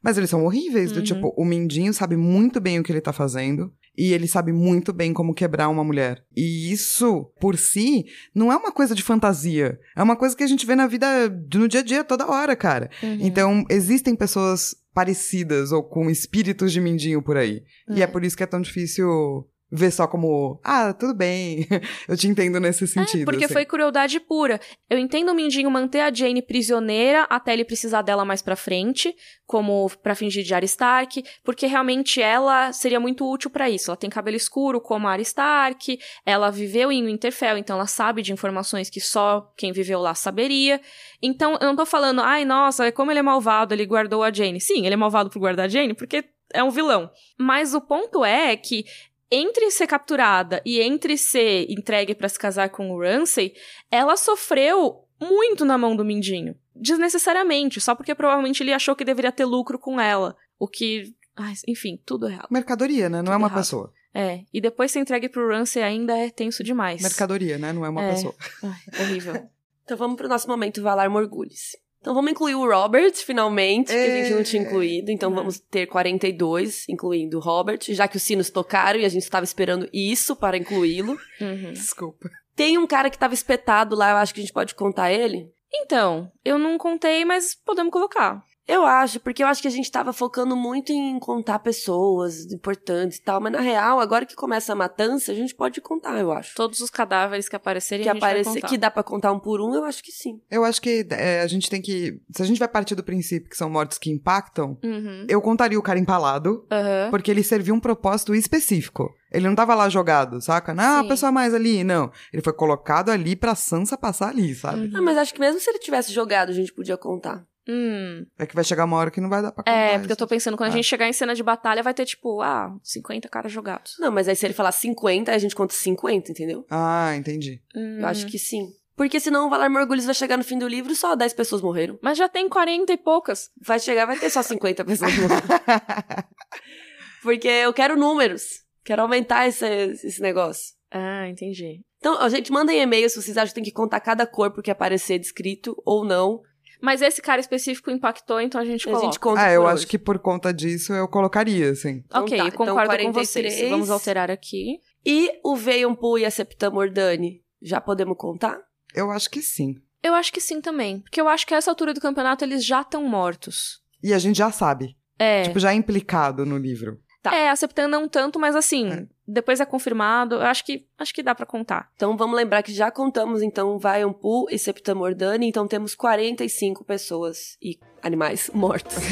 Speaker 3: Mas eles são horríveis, do
Speaker 1: Uhum.
Speaker 3: tipo, o Mindinho sabe muito bem o que ele tá fazendo. E ele sabe muito bem como quebrar uma mulher. E isso, por si, não é uma coisa de fantasia. É uma coisa que a gente vê na vida, no dia a dia, toda hora, cara.
Speaker 1: Uhum.
Speaker 3: Então, existem pessoas parecidas ou com espíritos de Mindinho por aí. E é
Speaker 1: É.
Speaker 3: por isso que é tão difícil ver só como, ah, tudo bem, *laughs* eu te entendo nesse sentido.
Speaker 1: É, porque
Speaker 3: assim.
Speaker 1: foi crueldade pura. Eu entendo o Mindinho manter a Jane prisioneira até ele precisar dela mais pra frente, como pra fingir de Arya Stark, porque realmente ela seria muito útil pra isso. Ela tem cabelo escuro como a Arya Stark, ela viveu em Winterfell, então ela sabe de informações que só quem viveu lá saberia. Então, eu não tô falando, ai, nossa, como ele é malvado, ele guardou a Jane. Sim, ele é malvado por guardar a Jane, porque é um vilão. Mas o ponto é que entre ser capturada e entre ser entregue pra se casar com o Ramsay, ela sofreu muito na mão do Mindinho. Desnecessariamente, só porque provavelmente ele achou que deveria ter lucro com ela. O que. Ai, enfim, tudo errado.
Speaker 3: Mercadoria, né? Não é
Speaker 1: Tudo
Speaker 3: uma
Speaker 1: errado.
Speaker 3: pessoa.
Speaker 1: É. E depois ser entregue pro Ramsay ainda é tenso demais.
Speaker 3: Mercadoria, né? Não é uma
Speaker 1: É.
Speaker 3: pessoa.
Speaker 1: Ai, horrível. *laughs*
Speaker 2: Então vamos pro nosso momento Valar Morgulhos. Então vamos incluir o Robert, finalmente, que a gente não tinha
Speaker 3: É.
Speaker 2: incluído. Então
Speaker 1: É.
Speaker 2: vamos ter 42, incluindo o Robert, já que os sinos tocaram e a gente estava esperando isso para incluí-lo.
Speaker 1: Uhum.
Speaker 3: Desculpa.
Speaker 2: Tem um cara que estava espetado lá, eu acho que a gente pode contar ele.
Speaker 1: Então, eu não contei, mas podemos colocar.
Speaker 2: Eu acho, porque eu acho que a gente tava focando muito em contar pessoas importantes e tal, mas na real, agora que começa a matança, a gente pode contar, eu acho.
Speaker 1: Todos os cadáveres que aparecerem,
Speaker 2: Que
Speaker 1: a
Speaker 2: aparecer, que dá pra contar um por um, eu acho que sim.
Speaker 3: Eu acho que é, a gente tem que. Se a gente vai partir do princípio que são mortes que impactam,
Speaker 1: Uhum.
Speaker 3: eu contaria o cara empalado,
Speaker 1: Aham.
Speaker 3: porque ele serviu um propósito específico. Ele não tava lá jogado, saca? Ah, a pessoa mais ali. Não. Ele foi colocado ali pra Sansa passar ali, sabe?
Speaker 1: Uhum.
Speaker 2: Ah, mas acho que mesmo se ele tivesse jogado, a gente podia contar.
Speaker 1: Hum.
Speaker 3: É que vai chegar uma hora que não vai dar pra contar.
Speaker 1: É, porque eu tô pensando, quando a
Speaker 3: Ah.
Speaker 1: gente chegar em cena de batalha, vai ter, tipo, ah, 50 caras jogados.
Speaker 2: Não, mas aí se ele falar 50, aí a gente conta 50, entendeu?
Speaker 3: Ah, entendi.
Speaker 1: Hum.
Speaker 2: Eu acho que sim. Porque senão o Valar Morgulhos vai chegar no fim do livro e só 10 pessoas morreram.
Speaker 1: Mas já tem 40 e poucas.
Speaker 2: Vai chegar, vai ter só 50 pessoas morrendo. *laughs* Porque eu quero números. Quero aumentar esse, esse negócio.
Speaker 1: Ah, entendi.
Speaker 2: Então, a gente manda em e-mail se vocês acham que tem que contar cada corpo que aparecer descrito ou não.
Speaker 1: Mas esse cara específico impactou, então a gente
Speaker 2: A
Speaker 1: coloca.
Speaker 2: gente conta
Speaker 3: ah, eu
Speaker 2: hoje.
Speaker 3: acho que por conta disso eu colocaria, assim.
Speaker 2: Então
Speaker 1: ok,
Speaker 2: tá,
Speaker 1: eu
Speaker 2: então
Speaker 1: concordo com
Speaker 2: 43.
Speaker 1: vocês. Vamos alterar aqui.
Speaker 2: E o Veiampu e a Septa Mordani, já podemos contar?
Speaker 3: Eu acho que sim.
Speaker 1: Eu acho que sim também. Porque eu acho que a essa altura do campeonato eles já estão mortos.
Speaker 3: E a gente já sabe.
Speaker 1: É.
Speaker 3: Tipo, já é implicado no livro.
Speaker 2: Tá.
Speaker 1: É, a Septan não tanto, mas assim,
Speaker 3: É.
Speaker 1: depois é confirmado. Eu acho que acho que dá pra contar.
Speaker 2: Então vamos lembrar que já contamos então Vaiampu e Septa Mordani, então temos 45 pessoas e animais *laughs* mortos. *laughs*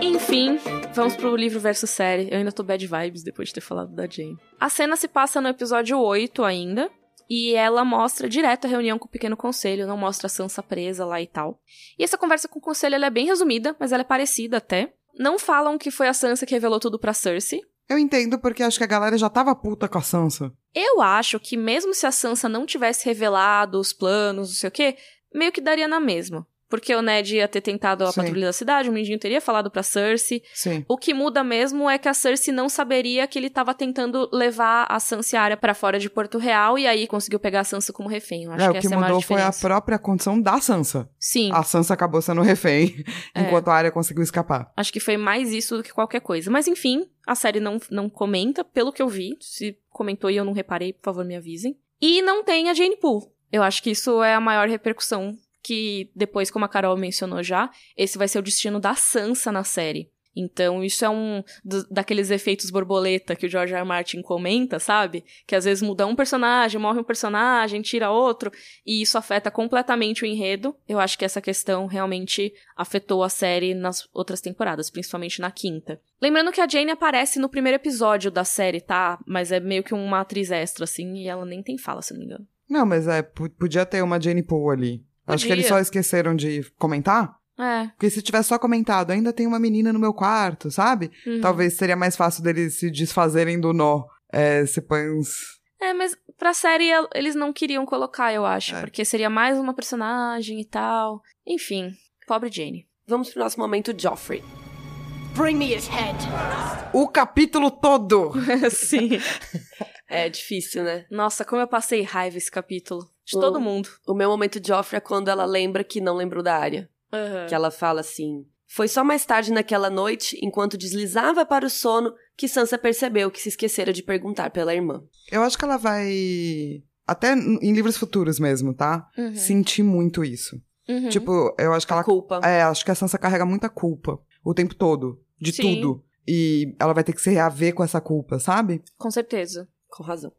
Speaker 1: Enfim, vamos pro livro versus série. Eu ainda tô bad vibes depois de ter falado da Jane. A cena se passa no episódio 8 ainda. E ela mostra direto a reunião com o pequeno conselho, não mostra a Sansa presa lá e tal. E essa conversa com o conselho é bem resumida, mas ela é parecida até. Não falam que foi a Sansa que revelou tudo pra Cersei.
Speaker 3: Eu entendo porque acho que a galera já tava puta com a Sansa.
Speaker 1: Eu acho que mesmo se a Sansa não tivesse revelado os planos, não sei o quê, meio que daria na mesma. Porque o Ned ia ter tentado a
Speaker 3: Sim.
Speaker 1: patrulha da cidade, o Mindinho teria falado pra Cersei.
Speaker 3: Sim.
Speaker 1: O que muda mesmo é que a Cersei não saberia que ele tava tentando levar a Sansa e a Arya pra fora de Porto Real e aí conseguiu pegar a Sansa como refém. Eu acho
Speaker 3: é,
Speaker 1: que,
Speaker 3: o que
Speaker 1: essa é a
Speaker 3: mudou foi a própria condição da Sansa.
Speaker 1: Sim,
Speaker 3: A Sansa acabou sendo refém,
Speaker 1: É.
Speaker 3: enquanto a área conseguiu escapar.
Speaker 1: acho que foi mais isso do que qualquer coisa. Mas enfim, a série não, não comenta, pelo que eu vi. Se comentou e eu não reparei, por favor, me avisem. E não tem a Jane Poole. Eu acho que isso é a maior repercussão que depois, como a Carol mencionou já, esse vai ser o destino da Sansa na série. Então, isso é um daqueles efeitos borboleta que o George R. R. Martin comenta, sabe? Que às vezes muda um personagem, morre um personagem, tira outro, e isso afeta completamente o enredo. Eu acho que essa questão realmente afetou a série nas outras temporadas, principalmente na quinta. Lembrando que a Jane aparece no primeiro episódio da série, tá? Mas é meio que uma atriz extra, assim, e ela nem tem fala, se não me engano.
Speaker 3: Não, mas é, podia ter uma Jane Poole ali. Acho que eles
Speaker 1: Podia.
Speaker 3: só esqueceram de comentar.
Speaker 1: É.
Speaker 3: Porque se tivesse só comentado, ainda tem uma menina no meu quarto, sabe?
Speaker 1: uhum.
Speaker 3: Talvez seria mais fácil deles se desfazerem do nó. É, se põe uns...
Speaker 1: É, mas pra série el- eles não queriam colocar, eu acho.
Speaker 3: É.
Speaker 1: Porque seria mais uma personagem e tal. Enfim. Pobre Jane.
Speaker 2: Vamos pro nosso momento Joffrey.
Speaker 4: Bring me his head.
Speaker 3: O capítulo todo! *laughs*
Speaker 1: Sim. *laughs*
Speaker 2: É difícil, né?
Speaker 1: Nossa, como eu passei raiva esse capítulo. De
Speaker 2: O-
Speaker 1: todo mundo.
Speaker 2: O meu momento Joffrey é quando ela lembra que não lembrou da área.
Speaker 1: Aham.
Speaker 2: Que ela fala assim: Foi só mais tarde naquela noite, enquanto deslizava para o sono, que Sansa percebeu que se esquecera de perguntar pela irmã.
Speaker 3: Eu acho que ela vai. Até em livros futuros mesmo, tá?
Speaker 1: Uhum.
Speaker 3: Sentir muito isso.
Speaker 1: Uhum.
Speaker 3: Tipo, eu acho que
Speaker 2: A
Speaker 3: ela.
Speaker 2: culpa.
Speaker 3: É, acho que a Sansa carrega muita culpa o tempo todo. De
Speaker 1: Sim.
Speaker 3: tudo. E ela vai ter que se reaver com essa culpa, sabe?
Speaker 1: Com certeza.
Speaker 2: Com razão.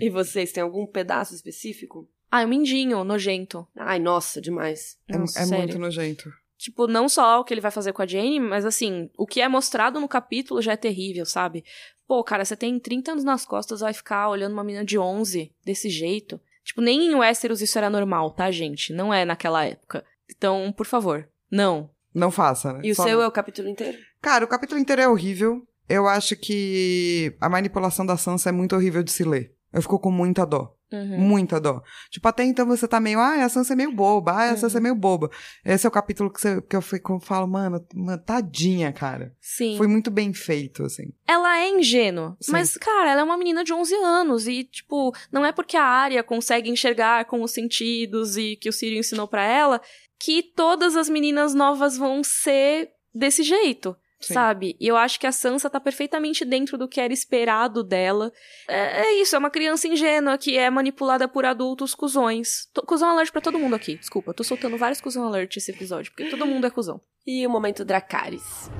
Speaker 2: e vocês, têm algum pedaço específico?
Speaker 1: Ah, o mindinho, nojento.
Speaker 2: Ai, nossa, demais.
Speaker 3: É-
Speaker 1: Nossa,
Speaker 3: é, muito nojento.
Speaker 1: Tipo, não só o que ele vai fazer com a Jane, mas assim, o que é mostrado no capítulo já é terrível, sabe? Pô, cara, você tem 30 anos nas costas, vai ficar olhando uma menina de 11 desse jeito. Tipo, nem em Westeros isso era normal, tá, gente? Não é naquela época. Então, por favor, não.
Speaker 3: Não faça, né?
Speaker 2: E o
Speaker 3: Só
Speaker 2: seu
Speaker 3: não.
Speaker 2: é o capítulo inteiro?
Speaker 3: Cara, o capítulo inteiro é horrível. Eu acho que a manipulação da Sansa é muito horrível de se ler. Eu fico com muita dó.
Speaker 1: Uhum.
Speaker 3: Muita dó. Tipo, até então você tá meio, ah, a Sansa é meio boba, ah, a Sansa é
Speaker 1: Uhum.
Speaker 3: meio boba. Esse é o capítulo que, você, que eu, fico, falo, mano, mano, tadinha, cara.
Speaker 1: Sim.
Speaker 3: Foi muito bem feito, assim.
Speaker 1: Ela é ingênua.
Speaker 3: Sim.
Speaker 1: Mas, cara, ela é uma menina de 11 anos. E, tipo, não é porque a Arya consegue enxergar com os sentidos e que o Círio ensinou pra ela que todas as meninas novas vão ser desse jeito.
Speaker 3: Sim.
Speaker 1: Sabe? E eu acho que a Sansa tá perfeitamente dentro do que era esperado dela. É, é isso, é uma criança ingênua que é manipulada por adultos cuzões. Tô, cuzão alert pra todo mundo aqui. Desculpa, tô soltando vários cuzão alert esse episódio, porque todo mundo é cuzão.
Speaker 2: E o momento Dracarys.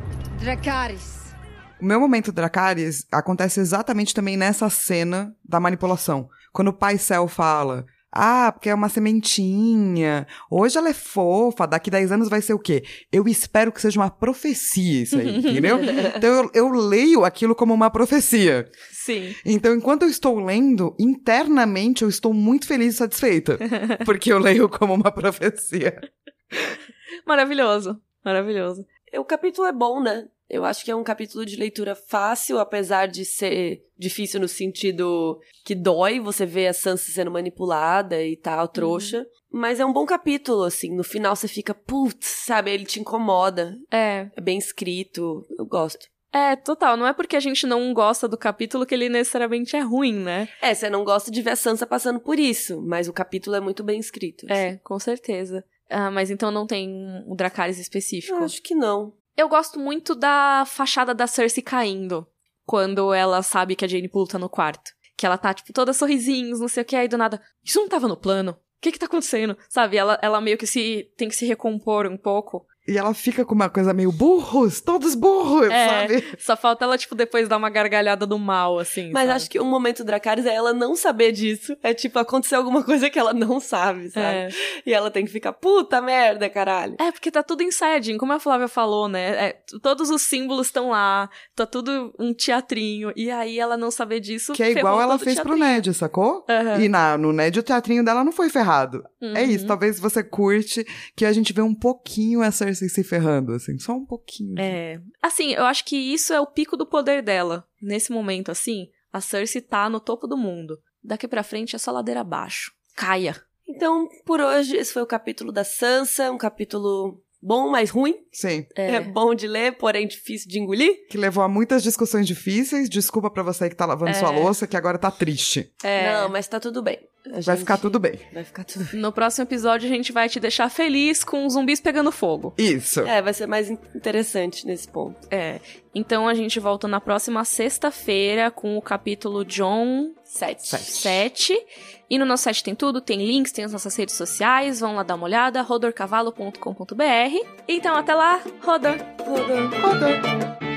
Speaker 4: Dracarys.
Speaker 3: O meu momento Dracarys acontece exatamente também nessa cena da manipulação. Quando o pai Cell fala. Ah, porque é uma sementinha. Hoje ela é fofa, daqui 10 anos vai ser o quê? Eu espero que seja uma profecia isso aí, *laughs* entendeu? Então eu, eu leio aquilo como uma profecia.
Speaker 1: Sim.
Speaker 3: Então, enquanto eu estou lendo, internamente eu estou muito feliz e satisfeita. *laughs* Porque eu leio como uma profecia.
Speaker 1: Maravilhoso. Maravilhoso.
Speaker 2: O capítulo é bom, né? Eu acho que é um capítulo de leitura fácil, apesar de ser difícil no sentido que dói você ver a Sansa sendo manipulada e tal, trouxa. Mas é um bom capítulo, assim. No final você fica, putz, sabe? Ele te incomoda.
Speaker 1: É,
Speaker 2: É bem escrito. Eu gosto.
Speaker 1: É, total. Não é porque a gente não gosta do capítulo que ele necessariamente é ruim, né?
Speaker 2: É, você não gosta de ver a Sansa passando por isso, mas o capítulo é muito bem escrito. assim.
Speaker 1: É, com certeza. Ah, mas então não tem o Dracarys específico.
Speaker 2: Eu acho que não.
Speaker 1: Eu gosto muito da fachada da Cersei caindo. Quando ela sabe que a Jane Poole tá no quarto. Que ela tá, tipo, toda sorrisinhos, não sei o que, aí do nada. Isso não tava no plano? O que que tá acontecendo? Sabe? Ela, ela meio que se tem que se recompor um pouco.
Speaker 3: E ela fica com uma coisa meio burros, todos burros,
Speaker 1: É.
Speaker 3: sabe?
Speaker 1: Só falta ela, tipo, depois dar uma gargalhada do mal, assim.
Speaker 2: Mas
Speaker 1: sabe?
Speaker 2: acho que um momento Dracarys é ela não saber disso. É tipo, aconteceu alguma coisa que ela não sabe, sabe?
Speaker 1: É.
Speaker 2: E ela tem que ficar, puta merda, caralho.
Speaker 1: É, porque tá tudo ensayadinho, como a Flávia falou, né? É, todos os símbolos estão lá, tá tudo um teatrinho. E aí ela não saber disso.
Speaker 3: Que é igual ela
Speaker 1: o
Speaker 3: fez pro
Speaker 1: teatrinho.
Speaker 3: Ned, sacou?
Speaker 1: Aham.
Speaker 3: E na, no Ned o teatrinho dela não foi ferrado. É isso,
Speaker 1: Uhum.
Speaker 3: talvez você curte que a gente vê um pouquinho a Cersei se ferrando, assim, só um pouquinho.
Speaker 1: É. Assim, eu acho que isso é o pico do poder dela. Nesse momento, assim, a Cersei tá no topo do mundo. Daqui pra frente é só ladeira abaixo. Caia.
Speaker 2: Então, por hoje, esse foi o capítulo da Sansa. Um capítulo bom, mas ruim.
Speaker 3: Sim,
Speaker 2: É, bom de ler, porém difícil de engolir.
Speaker 3: que levou a muitas discussões difíceis. Desculpa pra você que tá lavando
Speaker 1: É.
Speaker 3: sua louça, que agora tá triste.
Speaker 1: É.
Speaker 2: Não, mas tá tudo bem. A
Speaker 3: Vai
Speaker 2: gente-
Speaker 3: ficar tudo bem.
Speaker 2: Vai ficar tudo *laughs* bem.
Speaker 1: No próximo episódio a gente vai te deixar feliz com zumbis pegando fogo.
Speaker 3: Isso.
Speaker 2: É, vai ser mais in- interessante nesse ponto.
Speaker 1: É. Então a gente volta na próxima sexta-feira com o capítulo John
Speaker 2: Sete.
Speaker 3: Sete.
Speaker 1: 7. E no nosso site tem tudo, tem links, tem as nossas redes sociais, vão lá dar uma olhada, rodorcavalo.com.br. Então até lá, roda!
Speaker 2: Rodou.
Speaker 3: Roda.